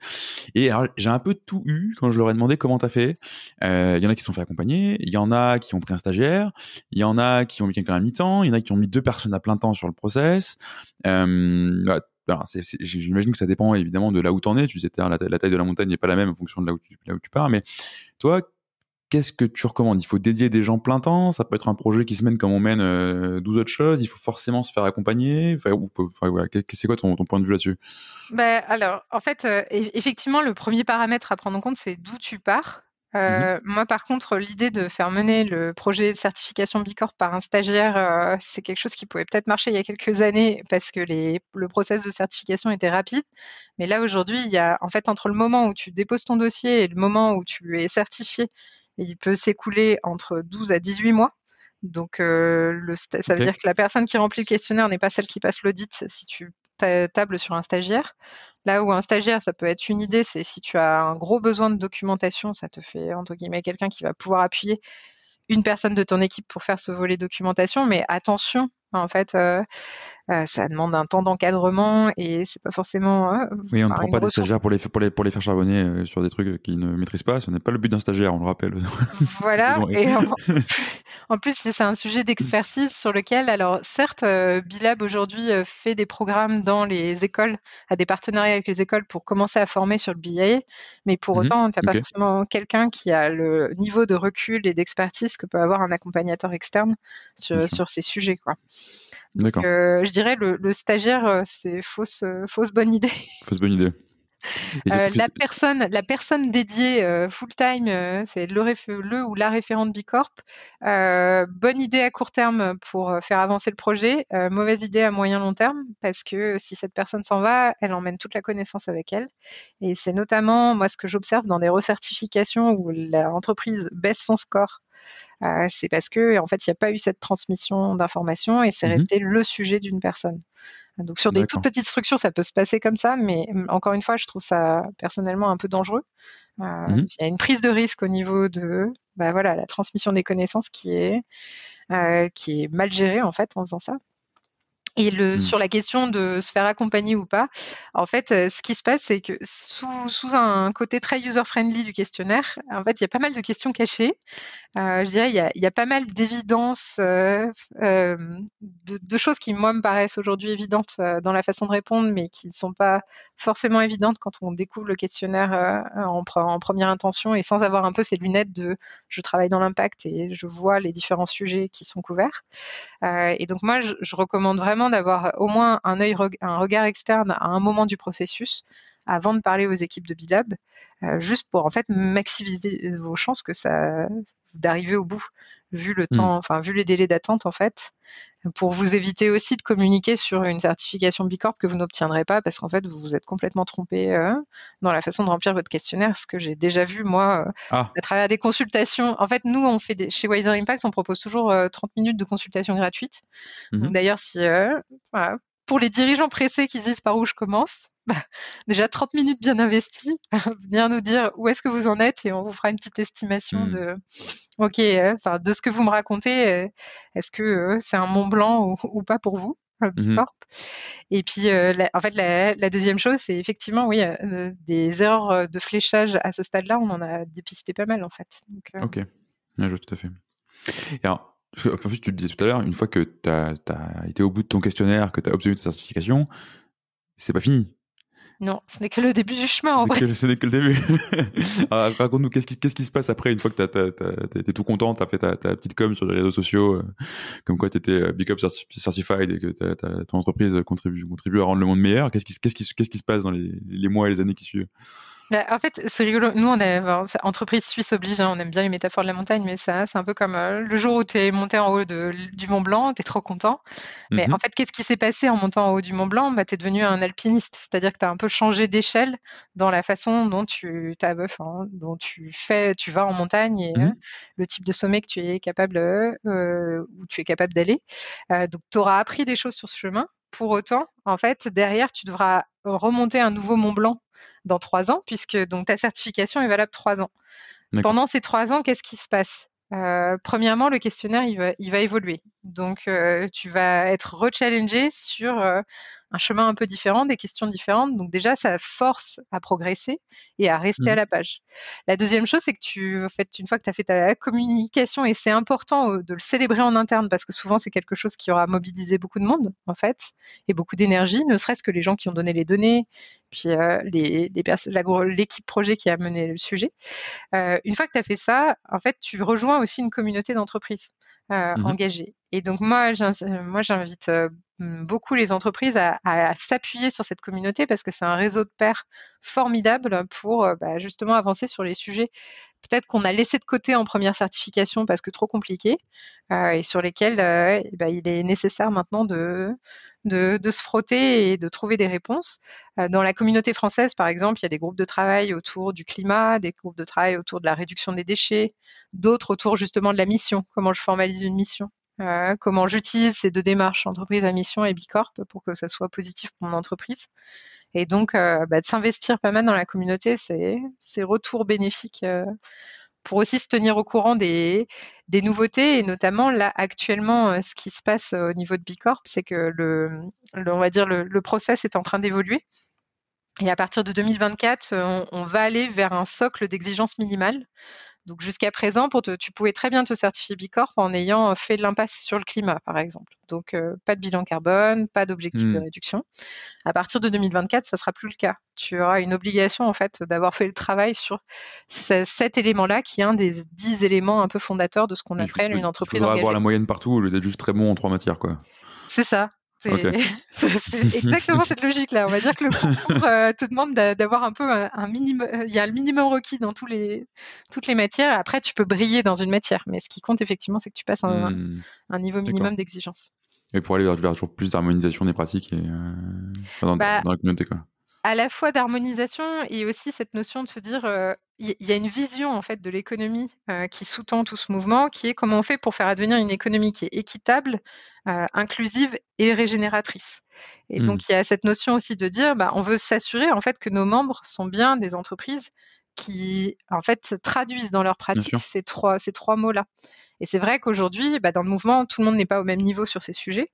Et alors, j'ai un peu tout eu quand je leur ai demandé comment t'as fait. Euh, il y en a qui se sont fait accompagner, il y en a qui ont pris un stagiaire, il y en a qui ont mis quelqu'un à mi-temps, il y en a qui ont mis deux personnes à plein temps sur le process. Euh, j'imagine que ça dépend évidemment de là où tu en es. Tu disais, la, la taille de la montagne n'est pas la même en fonction de là où tu, là où tu pars. Mais toi, qu'est-ce que tu recommandes? Il faut dédier des gens plein temps Ça peut être un projet qui se mène comme on mène euh, 12 autres choses Il faut forcément se faire accompagner enfin, C'est quoi ton, point de vue là-dessus? Ben, Alors, en fait, euh, effectivement, le premier paramètre à prendre en compte, c'est d'où tu pars. Euh, mmh moi, par contre, l'idée de faire mener le projet de certification Bicorp par un stagiaire, euh, c'est quelque chose qui pouvait peut-être marcher il y a quelques années parce que les, le process de certification était rapide. Mais là, aujourd'hui, il y a, en fait, entre le moment où tu déposes ton dossier et le moment où tu es certifié, il peut s'écouler entre 12 à 18 mois. Donc, euh, le ça veut dire que la personne qui remplit le questionnaire n'est pas celle qui passe l'audit si tu tables sur un stagiaire. Là où un stagiaire, ça peut être une idée, c'est si tu as un gros besoin de documentation, ça te fait, entre guillemets, quelqu'un qui va pouvoir appuyer une personne de ton équipe pour faire ce volet documentation. Mais attention, en fait, euh, euh, ça demande un temps d'encadrement et c'est pas forcément. Euh, oui, on ne prend pas des stagiaires pour les, pour, les, pour les faire charbonner sur des trucs qu'ils ne maîtrisent pas. Ce n'est pas le but d'un stagiaire, on le rappelle. Voilà. et en, plus, c'est un sujet d'expertise sur lequel, alors certes, Bilab aujourd'hui fait des programmes dans les écoles, a des partenariats avec les écoles pour commencer à former sur le BIA, mais pour mmh autant, tu n'as pas forcément quelqu'un qui a le niveau de recul et d'expertise que peut avoir un accompagnateur externe sur, sur ces sujets. Quoi. Donc, euh, je dirais le, le stagiaire, euh, c'est fausse, euh, fausse bonne idée. Fausse bonne idée. Euh, la personne, la personne dédiée euh, full time, euh, c'est le, le, ou la référente Bicorp. bonne idée à court terme pour faire avancer le projet. mauvaise idée à moyen long terme parce que si cette personne s'en va, elle emmène toute la connaissance avec elle. Et c'est notamment moi ce que j'observe dans des recertifications où l'entreprise baisse son score euh, c'est parce que en fait il n'y a pas eu cette transmission d'informations et c'est mmh resté le sujet d'une personne. Donc sur des toutes petites structures, ça peut se passer comme ça, mais mmh, encore une fois, je trouve ça personnellement un peu dangereux. Euh, mmh il y a une prise de risque au niveau de bah, voilà, la transmission des connaissances qui est, euh, qui est mal gérée en fait en faisant ça. Et le, Mmh. sur la question de se faire accompagner ou pas, en fait, euh, ce qui se passe, c'est que sous, sous un côté très user-friendly du questionnaire, en fait, il y a pas mal de questions cachées. Euh, je dirais, il y a, il y a pas mal d'évidences, euh, euh, de, de choses qui, moi, me paraissent aujourd'hui évidentes dans la façon de répondre, mais qui ne sont pas forcément évidentes quand on découvre le questionnaire en, pre- en première intention et sans avoir un peu ces lunettes de je travaille dans l'impact et je vois les différents sujets qui sont couverts. Et donc moi, je, je recommande vraiment d'avoir au moins un œil, un regard externe à un moment du processus avant de parler aux équipes de Bilab, euh, juste pour en fait maximiser vos chances que ça d'arriver au bout, vu le Mm. temps, enfin vu les délais d'attente en fait, pour vous éviter aussi de communiquer sur une certification Bicorp que vous n'obtiendrez pas parce qu'en fait vous vous êtes complètement trompé euh, dans la façon de remplir votre questionnaire, ce que j'ai déjà vu moi euh, Ah, à travers des consultations. En fait, nous, on fait des, chez Wiser Impact, on propose toujours euh, 30 minutes de consultation gratuite. Donc, D'ailleurs, si euh, voilà, pour les dirigeants pressés qui disent par où je commence, bah, déjà 30 minutes bien investies, venir nous dire où est-ce que vous en êtes et on vous fera une petite estimation Mhm. de, ok, euh, enfin, de ce que vous me racontez, euh, est-ce que euh, c'est un Mont Blanc ou, ou pas pour vous, Mhm. Et puis, euh, la- en fait, la, la deuxième chose, c'est effectivement, oui, euh, des erreurs de fléchage à ce stade-là, on en a dépisté pas mal, en fait. Donc, euh, ok. Ouais, je vois tout à fait. Et alors, en plus, tu le disais tout à l'heure, une fois que tu as, été au bout de ton questionnaire, que tu as obtenu ta certification, c'est pas fini. Non, ce n'est que le début du chemin, en vrai. Ce n'est que le début. Alors, Raconte-nous, qu'est-ce qui, qu'est-ce qui se passe après, une fois que tu été tout content, tu as fait ta, ta petite com sur les réseaux sociaux, euh, comme quoi tu étais Big Up certi- Certified et que ta- ta- ton entreprise contribue, contribue à rendre le monde meilleur. Qu'est-ce qui, qu'est-ce qui, qu'est-ce qui se passe dans les, les mois et les années qui suivent? Bah, en fait, c'est rigolo. Nous, on est enfin, entreprise suisse oblige, hein, on aime bien les métaphores de la montagne, mais ça, c'est un peu comme euh, le jour où tu es monté en haut de, du Mont Blanc, tu es trop content. Mais Mhm. en fait, qu'est-ce qui s'est passé en montant en haut du Mont Blanc? Bah, Tu es devenu un alpiniste, c'est-à-dire que tu as un peu changé d'échelle dans la façon dont tu, dont tu fais, tu vas en montagne et Mhm. euh, le type de sommet que tu es capable, euh, euh, où tu es capable d'aller. Euh, donc, tu auras appris des choses sur ce chemin. Pour autant, en fait, derrière, tu devras remonter un nouveau Mont Blanc dans trois ans, puisque donc ta certification est valable trois ans. Pendant ces trois ans, qu'est-ce qui se passe? Euh, Premièrement, le questionnaire, il va, il va évoluer. Donc, euh, tu vas être rechallengé sur euh, un chemin un peu différent, des questions différentes. Donc, déjà, ça force à progresser et à rester à la page. La deuxième chose, c'est que tu, en fait, une fois que tu as fait ta communication, et c'est important euh, de le célébrer en interne, parce que souvent, c'est quelque chose qui aura mobilisé beaucoup de monde, en fait, et beaucoup d'énergie, ne serait-ce que les gens qui ont donné les données, puis euh, les, l'équipe projet qui a mené le sujet. Une fois que tu as fait ça, en fait, tu rejoins aussi une communauté d'entreprises euh, Mhm. engagées. Et donc, moi, euh, moi, j'invite euh, beaucoup les entreprises à, à- à s'appuyer sur cette communauté parce que c'est un réseau de pairs formidable pour euh, bah, justement avancer sur les sujets peut-être qu'on a laissé de côté en première certification parce que trop compliqué et sur lesquels ben, il est nécessaire maintenant de, de, se frotter et de trouver des réponses. Euh, dans la communauté française, par exemple, il y a des groupes de travail autour du climat, des groupes de travail autour de la réduction des déchets, d'autres autour justement de la mission, comment je formalise une mission. Euh, comment j'utilise ces deux démarches, entreprise à mission et Bicorp, pour que ça soit positif pour mon entreprise. Et donc, euh, bah, de s'investir pas mal dans la communauté, c'est retour bénéfique pour aussi se tenir au courant des, nouveautés et notamment là actuellement euh, ce qui se passe au niveau de Bicorp, c'est que le, on va dire le, process est en train d'évoluer. Et à partir de 2024, on, on va aller vers un socle d'exigences minimales. Donc jusqu'à présent, pour te- tu pouvais très bien te certifier Bicorp en ayant fait de l'impasse sur le climat, par exemple. Donc euh, pas de bilan carbone, pas d'objectif de Hmm. réduction. À partir de 2024, ça sera plus le cas. Tu auras une obligation en fait d'avoir fait le travail sur ce- cet élément-là, qui est un des dix éléments un peu fondateurs de ce qu'on appelle une entreprise Il faudra engagée. avoir la moyenne partout au lieu d'être juste très bon en trois matières, quoi. C'est ça. C'est exactement cette logique-là. On va dire que le concours euh, te demande d'a- d'avoir un peu un, un minimum. Il y a le minimum requis dans tous les, toutes les matières. Après, tu peux briller dans une matière. Mais ce qui compte, effectivement, c'est que tu passes un, Hmm. un niveau minimum d'exigence. Et pour aller vers, vers toujours plus d'harmonisation des pratiques et, euh, dans, Bah, dans la communauté, quoi. À la fois d'harmonisation et aussi cette notion de se dire euh, il y, y a une vision en fait de l'économie euh, qui sous-tend tout ce mouvement, qui est comment on fait pour faire advenir une économie qui est équitable, euh, inclusive et régénératrice. Et donc il y a cette notion aussi de dire bah, on veut s'assurer en fait que nos membres sont bien des entreprises qui en fait traduisent dans leur pratique sûr. ces trois ces trois mots là. Et c'est vrai qu'aujourd'hui, bah, dans le mouvement, tout le monde n'est pas au même niveau sur ces sujets.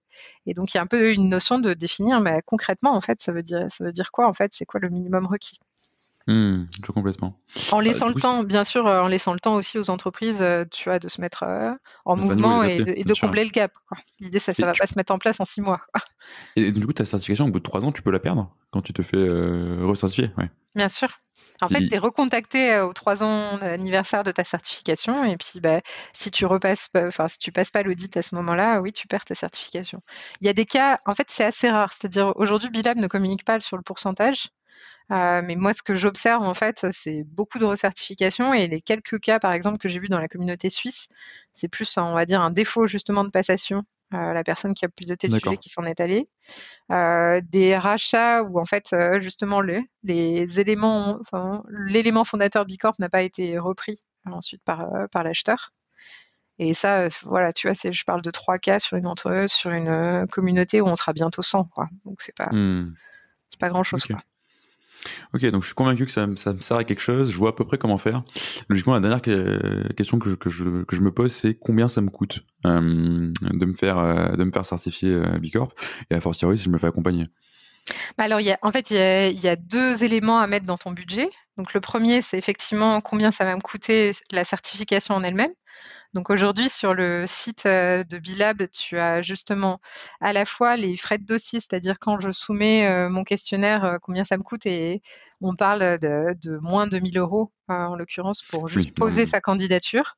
Et donc, il y a un peu une notion de définir mais concrètement, en fait, ça veut dire, ça veut dire quoi, en fait, c'est quoi le minimum requis? Mmh, complètement. En bah, laissant le temps, bien sûr, euh, en laissant le temps aussi aux entreprises, euh, tu vois, de se mettre euh, en mouvement et de, combler le gap. L'idée, ça, ne va pas se mettre en place en six mois. Et, du coup, ta certification, au bout de trois ans, tu peux la perdre? Quand tu te fais recertifier. Ouais. Bien sûr. En fait, tu es recontacté aux trois ans d'anniversaire de ta certification et puis bah, si tu repasses, enfin si tu passes pas l'audit à ce moment-là, oui, tu perds ta certification. Il y a des cas, en fait, c'est assez rare. C'est-à-dire aujourd'hui, Bilab ne communique pas sur le pourcentage. Euh, mais moi, ce que j'observe, en fait, c'est beaucoup de recertification et les quelques cas, par exemple, que j'ai vus dans la communauté suisse, c'est plus, on va dire, un défaut justement de passation. Euh, la personne qui a piloté le sujet qui s'en est allée. Euh, des rachats où, en fait, justement, les, les éléments, enfin, l'élément fondateur Bicorp n'a pas été repris ensuite par, par l'acheteur. Et ça, voilà, tu vois, je parle de trois cas sur une entre sur une communauté où on sera bientôt 100, quoi. Donc c'est pas, mmh. c'est pas grand chose, quoi. Ok, donc je suis convaincu que ça, me sert à quelque chose. Je vois à peu près comment faire. Logiquement, la dernière question que je, me pose, c'est combien ça me coûte euh, de me faire euh, de me faire certifier euh, Bicorp et à fortiori si je me fais accompagner. Bah alors, y a, en fait, il y, il y, a, deux éléments à mettre dans ton budget. Donc, le premier, c'est effectivement combien ça va me coûter la certification en elle-même. Donc aujourd'hui, sur le site euh, de Bilab, tu as justement à la fois les frais de dossier, c'est-à-dire quand je soumets euh, mon questionnaire, euh, combien ça me coûte, et on parle de, moins de 1000 euros en l'occurrence pour juste poser sa candidature.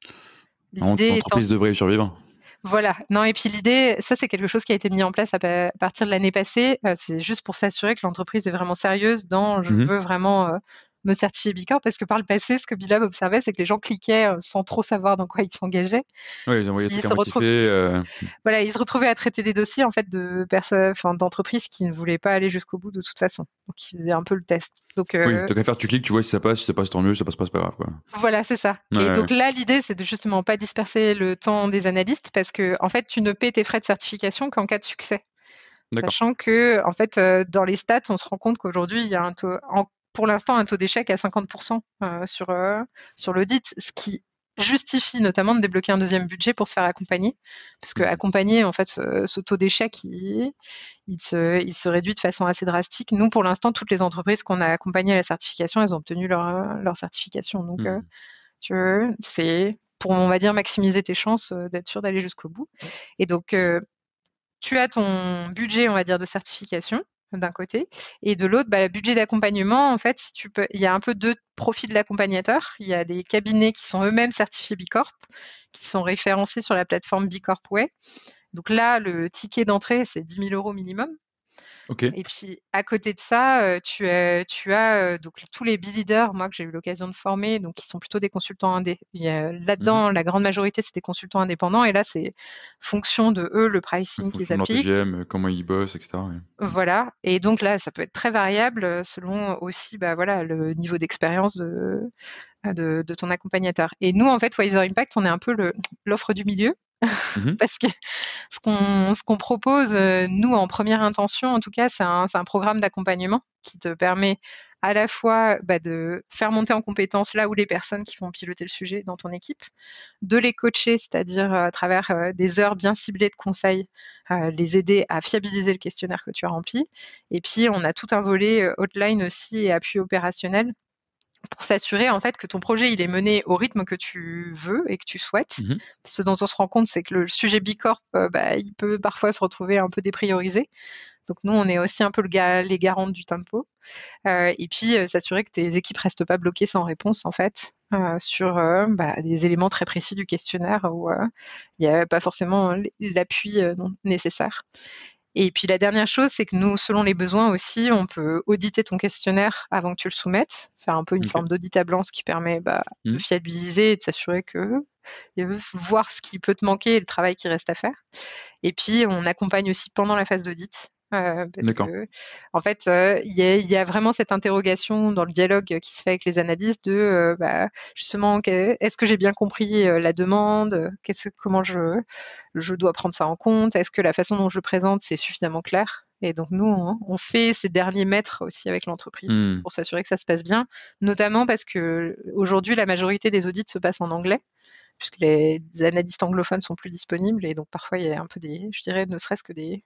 L'entreprise devrait survivre. Voilà. Non, et puis l'idée, ça c'est quelque chose qui a été mis en place à, partir de l'année passée. c'est juste pour s'assurer que l'entreprise est vraiment sérieuse dans je mmh veux vraiment me certifier Bicorp parce que par le passé, ce que Bilab observait, c'est que les gens cliquaient euh, sans trop savoir dans quoi ils s'engageaient. Oui, ils envoyaient ils se retrouvaient, euh, Voilà, ils se retrouvaient à traiter des dossiers en fait de personnes, enfin d'entreprises qui ne voulaient pas aller jusqu'au bout de toute façon. Donc ils faisaient un peu le test. Donc oui, euh, qu'à faire, tu cliques, tu vois si ça passe, si ça passe tant mieux, si ça passe pas, c'est pas grave quoi. Voilà, c'est ça. et donc là, l'idée, c'est de justement pas disperser le temps des analystes parce que en fait, tu ne paies tes frais de certification qu'en cas de succès. Sachant que, en fait, dans les stats, on se rend compte qu'aujourd'hui, il y a un taux, en, pour l'instant un taux d'échec à 50% euh, sur, euh, sur l'audit, ce qui justifie notamment de débloquer un deuxième budget pour se faire accompagner, parce que mmh. accompagner, en fait, ce, taux d'échec, il, il, se, il, se, réduit de façon assez drastique. Nous, pour l'instant, toutes les entreprises qu'on a accompagnées à la certification, elles ont obtenu leur, leur certification. Donc, euh, mmh. tu veux, c'est pour, on va dire, maximiser tes chances d'être sûr d'aller jusqu'au bout. Et donc, tu as ton budget, on va dire, de certification d'un côté, et de l'autre, bah, le budget d'accompagnement, en fait, tu peux, il y a un peu deux profils de l'accompagnateur. Il y a des cabinets qui sont eux-mêmes certifiés Bicorp, qui sont référencés sur la plateforme Bicorp Way. Donc là, le ticket d'entrée, c'est 10 000 euros minimum. Et puis à côté de ça, euh, tu as, tu as euh, donc tous les leaders, moi que j'ai eu l'occasion de former, donc qui sont plutôt des consultants indés. Là-dedans, mmh la grande majorité c'est des consultants indépendants, et là c'est fonction de eux le pricing qu'ils appliquent, euh, comment ils bossent, etc. Voilà. Et donc là, ça peut être très variable selon aussi, bah voilà, le niveau d'expérience de, de, de ton accompagnateur. Et nous, en fait, Wiser Impact, on est un peu l'offre du milieu. Mmh parce que ce qu'on propose, euh, nous, en première intention, en tout cas, c'est un, un, programme d'accompagnement qui te permet à la fois bah, de faire monter en compétence là où les personnes qui vont piloter le sujet dans ton équipe, de les coacher, c'est-à-dire euh, à travers euh, des heures bien ciblées de conseils, les aider à fiabiliser le questionnaire que tu as rempli. Et puis, on a tout un volet hotline aussi et appui opérationnel pour s'assurer en fait que ton projet il est mené au rythme que tu veux et que tu souhaites. Mmh Ce dont on se rend compte, c'est que le sujet Bicorp, euh, bah, il peut parfois se retrouver un peu dépriorisé. Donc nous, on est aussi un peu le les garantes du tempo. Euh, et puis euh, s'assurer que tes équipes restent pas bloquées sans réponse en fait sur bah, des éléments très précis du questionnaire où il n'y a pas forcément l'appui nécessaire. Et puis la dernière chose, c'est que nous, selon les besoins aussi, on peut auditer ton questionnaire avant que tu le soumettes, faire un peu une forme d'audit à blanc, ce qui permet bah, de mmh. fiabiliser et de s'assurer que voir ce qui peut te manquer et le travail qui reste à faire. Et puis on accompagne aussi pendant la phase d'audit. Euh, parce que, en fait, euh, il y, a vraiment cette interrogation dans le dialogue qui se fait avec les analystes de euh, bah, justement, est-ce que j'ai bien compris la demande Comment je, je dois prendre ça en compte Est-ce que la façon dont je présente, c'est suffisamment clair? Et donc nous, on, fait ces derniers mètres aussi avec l'entreprise mmh. pour s'assurer que ça se passe bien, notamment parce que aujourd'hui, la majorité des audits se passent en anglais. puisque les analystes anglophones sont plus disponibles et donc parfois il y a un peu des, je dirais, ne serait-ce que des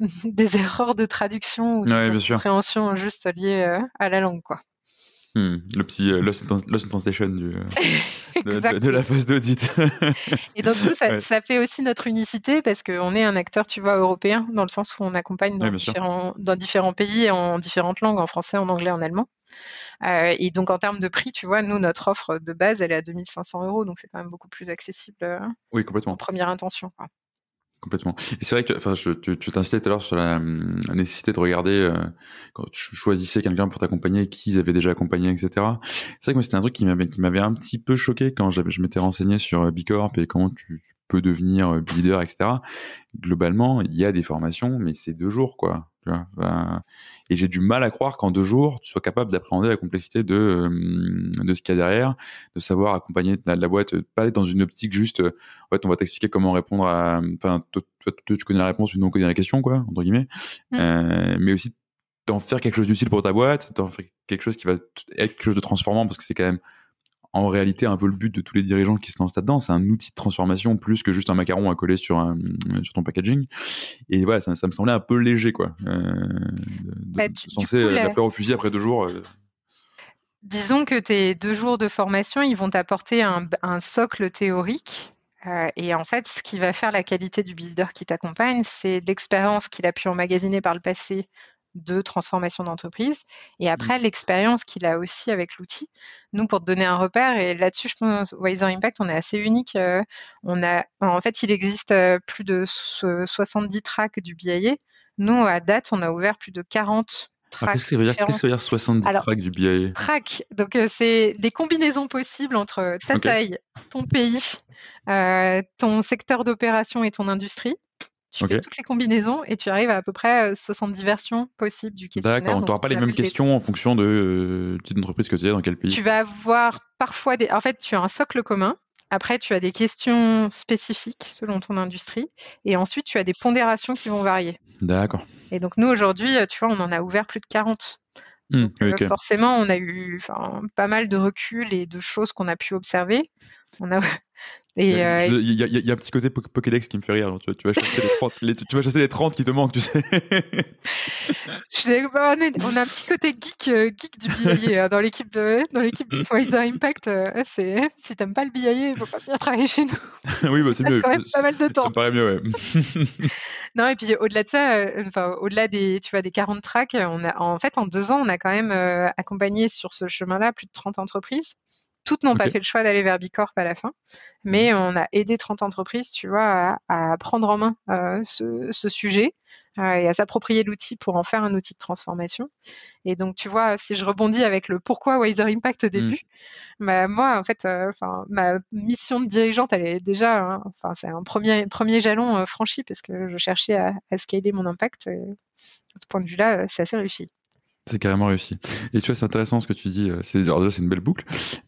des erreurs de traduction ou de compréhension juste liées euh, à la langue, quoi. Hmm, le petit euh, Lost, in, Translation du, euh, de, la phase d'audit. et donc, ça, ça, fait aussi notre unicité parce qu'on est un acteur, tu vois, européen, dans le sens où on accompagne dans, différents, dans différents pays en différentes langues, en français, en anglais, en allemand. Euh, et donc, en termes de prix, tu vois, nous, notre offre de base, elle est à 2500 euros, donc c'est quand même beaucoup plus accessible oui, complètement. en première intention. Quoi. Complètement. Et c'est vrai que, enfin, tu, tu t'incitais tout à l'heure sur la, nécessité de regarder euh, quand tu choisissais quelqu'un pour t'accompagner, qui ils avaient déjà accompagné, etc. C'est vrai que moi, c'était un truc qui m'avait, qui m'avait un petit peu choqué quand je m'étais renseigné sur euh, Bicorp et comment tu peux devenir euh, leader, etc. Globalement, il y a des formations, mais c'est deux jours, quoi. Tu vois et j'ai du mal à croire qu'en deux jours, tu sois capable d'appréhender la complexité de, euh, de ce qu'il y a derrière, de savoir accompagner la, la boîte, pas être dans une optique juste, euh, en fait, on va t'expliquer comment répondre à, enfin, toi, tu connais la réponse, mais nous on connaît la question, quoi, entre guillemets, mmh. euh, mais aussi d'en faire quelque chose d'utile pour ta boîte, d'en faire quelque chose qui va être quelque chose de transformant parce que c'est quand même en réalité un peu le but de tous les dirigeants qui se lancent là-dedans. C'est un outil de transformation plus que juste un macaron à coller sur, un, sur ton packaging. Et voilà, ça, me semblait un peu léger, quoi. Euh, bah, censé la faire au fusil après deux jours. Euh. Disons que tes deux jours de formation, ils vont t'apporter un, socle théorique. Euh, et en fait, ce qui va faire la qualité du builder qui t'accompagne, c'est l'expérience qu'il a pu emmagasiner par le passé de transformation d'entreprise. Et mmh. après, l'expérience qu'il a aussi avec l'outil. Nous, pour te donner un repère, et là-dessus, je pense, Wiser Impact, on est assez unique. Euh, on a, en fait, il existe euh, plus de 70 tracks du BIA. Nous, à date, on a ouvert plus de 40 tracks. Qu'est-ce que ça veut dire 70 tracks du BIA Tracks, donc euh, c'est des combinaisons possibles entre ta taille, ton pays, ton secteur d'opération et ton industrie. Tu fais toutes les combinaisons et tu arrives à à peu près 70 euh, versions possibles du questionnaire. D'accord, tu n'auras pas les mêmes questions en fonction de euh, type d'entreprise que tu es, dans quel pays. Tu vas avoir parfois des. En fait, tu as un socle commun. Après, tu as des questions spécifiques selon ton industrie. Et ensuite, tu as des pondérations qui vont varier. D'accord. Et donc, nous, aujourd'hui, tu vois, on en a ouvert plus de 40. Mmh, euh, forcément, on a eu pas mal de recul et de choses qu'on a pu observer. On a, et euh, il y, a, y, a un petit côté Pokédex qui me fait rire. Tu, tu, vas chasser les 30, tu vas chasser les 30 qui te manquent, tu sais. Bah, on, a un petit côté geek, euh, geek du BIA hein, dans l'équipe de dans l'équipe Impact. Euh, c'est si t'aimes pas le BIA, il faut pas venir travailler chez nous. oui, bah, c'est mieux. quand même pas mal de temps. Ça me paraît mieux, ouais. non, et puis au-delà de ça, enfin au-delà des tu vois des 40 tracks, on a en fait en deux ans, on a quand même accompagné sur ce chemin-là plus de 30 entreprises. Toutes n'ont pas fait le choix d'aller vers Bicorp à la fin, mais mmh. on a aidé 30 entreprises, tu vois, à, prendre en main euh, ce, sujet euh, et à s'approprier l'outil pour en faire un outil de transformation. Et donc, tu vois, si je rebondis avec le pourquoi Wiser Impact au mmh. début, bah, moi, en fait, euh, ma mission de dirigeante, elle est déjà, hein, enfin, c'est un premier, premier jalon franchi parce que je cherchais à, à scaler mon impact. Et, de ce point de vue-là, c'est assez réussi. C'est carrément réussi. Et tu vois, c'est intéressant ce que tu dis. Euh, c'est déjà c'est une belle boucle,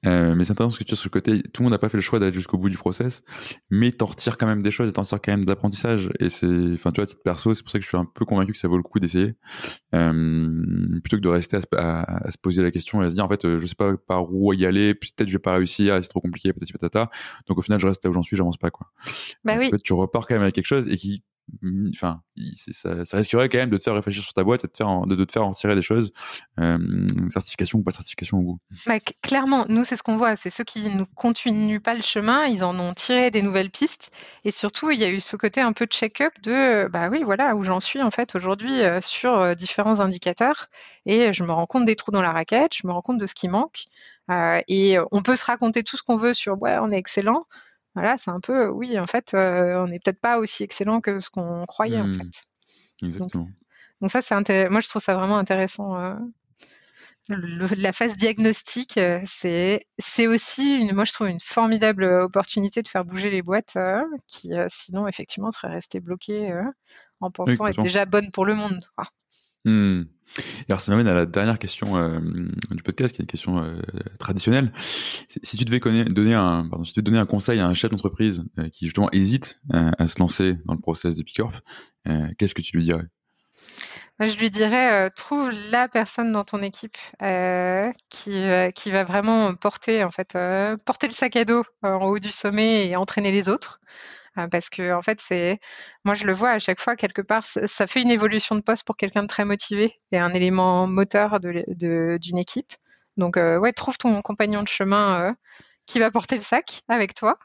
euh, mais c'est intéressant ce que tu dis sur le côté. Tout le monde n'a pas fait le choix d'aller jusqu'au bout du process, mais t'en retires quand même des choses et t'en retires quand même d'apprentissage. Et c'est, enfin, tu vois, à titre perso, c'est pour ça que je suis un peu convaincu que ça vaut le coup d'essayer, euh, plutôt que de rester à se, poser la question et à se dire en fait, euh, je sais pas par où y aller, peut-être je vais pas réussir, c'est trop compliqué, peut-être patata. Donc au final, je reste là où j'en suis, j'avance pas quoi. Bah oui. tu repars quand même avec quelque chose et qui enfin, ça, risquerait quand même de te faire réfléchir sur ta boîte et de, faire de, te faire en tirer des choses, euh, certification ou pas certification au bout. Bah, clairement, nous, c'est ce qu'on voit. C'est ceux qui ne continuent pas le chemin, ils en ont tiré des nouvelles pistes. Et surtout, il y a eu ce côté un peu check-up de, bah oui, voilà, où j'en suis en fait aujourd'hui euh, sur euh, différents indicateurs. Et je me rends compte des trous dans la raquette, je me rends compte de ce qui manque. et on peut se raconter tout ce qu'on veut sur, ouais, on est excellent. Voilà, c'est un peu, oui, en fait, euh, on n'est peut-être pas aussi excellent que ce qu'on croyait, en mmh. fait. Exactement. Donc, ça, c'est moi, je trouve ça vraiment intéressant. Euh, la phase diagnostique, euh, c'est c'est aussi, une, moi, je trouve une formidable opportunité de faire bouger les boîtes qui, sinon, effectivement, seraient restées bloquées en pensant être déjà bonnes pour le monde. Quoi. Mmh alors ça m'amène à la dernière question euh, du podcast, qui est une question euh, traditionnelle. Si tu devais donner un, pardon, si tu donner un conseil à un chef d'entreprise euh, qui justement hésite à se lancer dans le process de Picorp, qu'est-ce que tu lui dirais? Je lui dirais, trouve la personne dans ton équipe qui, qui va vraiment porter en fait porter le sac à dos en haut du sommet et entraîner les autres. Parce que en fait, c'est moi je le vois à chaque fois quelque part, ça, fait une évolution de poste pour quelqu'un de très motivé et un élément moteur d'une de, équipe. Donc ouais, trouve ton compagnon de chemin qui va porter le sac avec toi.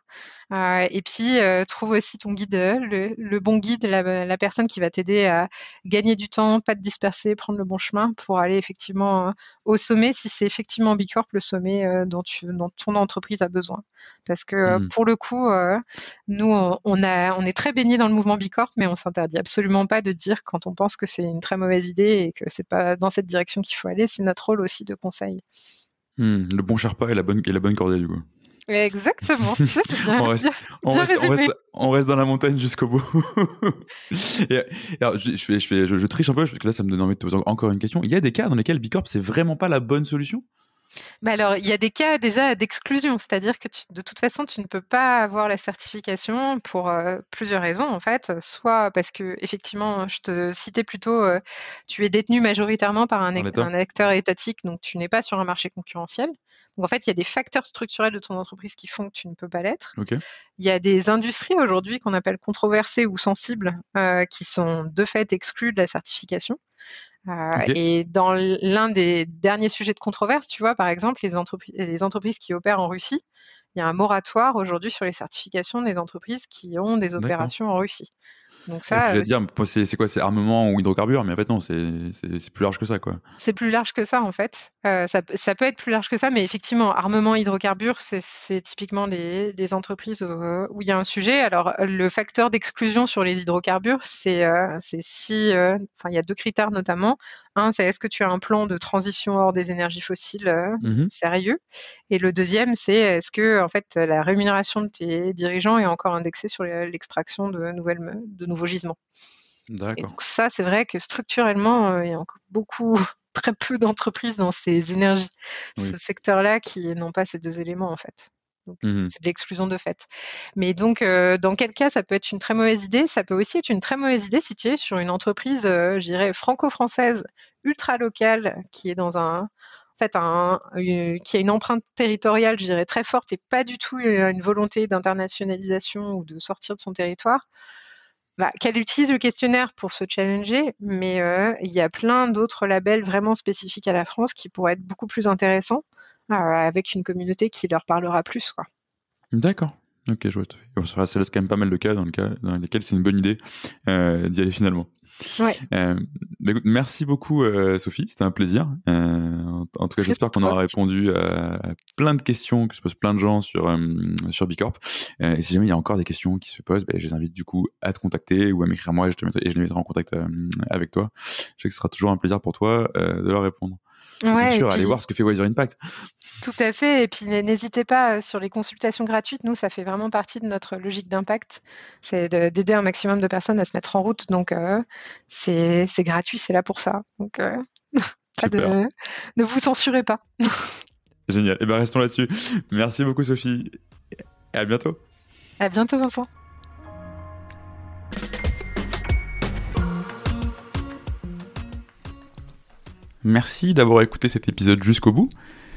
Euh, et puis, euh, trouve aussi ton guide, le, bon guide, la, personne qui va t'aider à gagner du temps, pas te disperser, prendre le bon chemin pour aller effectivement euh, au sommet, si c'est effectivement Bicorp le sommet dont, tu, dont ton entreprise a besoin. Parce que mmh. pour le coup, nous, on, a, on est très baigné dans le mouvement Bicorp, mais on s'interdit absolument pas de dire quand on pense que c'est une très mauvaise idée et que c'est pas dans cette direction qu'il faut aller. C'est notre rôle aussi de conseil. Hmm, le bon Sherpa et la bonne, et la bonne cordée, du coup. Exactement. Ça, bien, on, reste, on, reste, on, reste, dans la montagne jusqu'au bout. et, alors, je, je, je, je, triche un peu parce que là, ça me donne envie de te poser encore une question. Il y a des cas dans lesquels Bicorp, c'est vraiment pas la bonne solution? Bah alors, il y a des cas déjà d'exclusion, c'est-à-dire que de toute façon, tu ne peux pas avoir la certification pour euh, plusieurs raisons en fait. Soit parce que effectivement, je te citais plutôt, euh, tu es détenu majoritairement par un, un acteur étatique, donc tu n'es pas sur un marché concurrentiel. Donc en fait, il y a des facteurs structurels de ton entreprise qui font que tu ne peux pas l'être. Il y a des industries aujourd'hui qu'on appelle controversées ou sensibles euh, qui sont de fait exclues de la certification. Euh, et dans l'un des derniers sujets de controverse, tu vois, par exemple, les, les entreprises qui opèrent en Russie, il y a un moratoire aujourd'hui sur les certifications des entreprises qui ont des opérations en Russie. Donc ça, euh, dire, c'est quoi, c'est armement ou hydrocarbures, mais en fait non, c'est plus large que ça, quoi. C'est plus large que ça, en fait. Euh, ça, ça, peut être plus large que ça, mais effectivement, armement, hydrocarbures, c'est typiquement des, des entreprises où, il y a un sujet. Alors, le facteur d'exclusion sur les hydrocarbures, c'est euh, si, enfin, il y a deux critères notamment. Un, c'est est-ce que tu as un plan de transition hors des énergies fossiles mmh sérieux? Et le deuxième, c'est est-ce que en fait la rémunération de tes dirigeants est encore indexée sur l'extraction de nouvelles de nouveaux gisements. Donc ça, c'est vrai que structurellement, euh, il y a encore beaucoup, très peu d'entreprises dans ces énergies, ce secteur-là, qui n'ont pas ces deux éléments en fait. Mmh c'est de l'exclusion de fait. Mais donc, euh, dans quel cas ça peut être une très mauvaise idée? Ça peut aussi être une très mauvaise idée si tu es sur une entreprise, euh, je dirais, franco-française, ultra locale, qui est dans un, en fait, un, qui a une empreinte territoriale, je dirais, très forte et pas du tout une volonté d'internationalisation ou de sortir de son territoire bah, qu'elle utilise le questionnaire pour se challenger, mais euh, il y a plein d'autres labels vraiment spécifiques à la France qui pourraient être beaucoup plus intéressants euh, avec une communauté qui leur parlera plus. D'accord. Ok, je vois. Ça laisse quand même pas mal de cas dans, le cas dans lesquels c'est une bonne idée euh, d'y aller finalement. Euh, bah, merci beaucoup euh, Sophie, c'était un plaisir. Euh, en, tout cas, j'espère qu'on aura répondu à, plein de questions que se posent plein de gens sur sur Bicorp. et si jamais il y a encore des questions qui se posent, bah, je les invite du coup à te contacter ou à m'écrire moi et je, te mettrai, et je les mettrai en contact avec toi. Je sais que ce sera toujours un plaisir pour toi de leur répondre. Ouais, bien sûr, allez voir ce que fait Wiser Impact. Tout à fait. Et puis n'hésitez pas euh, sur les consultations gratuites. Nous, ça fait vraiment partie de notre logique d'impact. C'est d'aider un maximum de personnes à se mettre en route. Donc, euh, c'est gratuit, c'est là pour ça. Donc, euh, ne vous censurez pas. Génial. Et eh bien, restons là-dessus. Merci beaucoup, Sophie. Et à bientôt. À bientôt, Vincent. Merci d'avoir écouté cet épisode jusqu'au bout.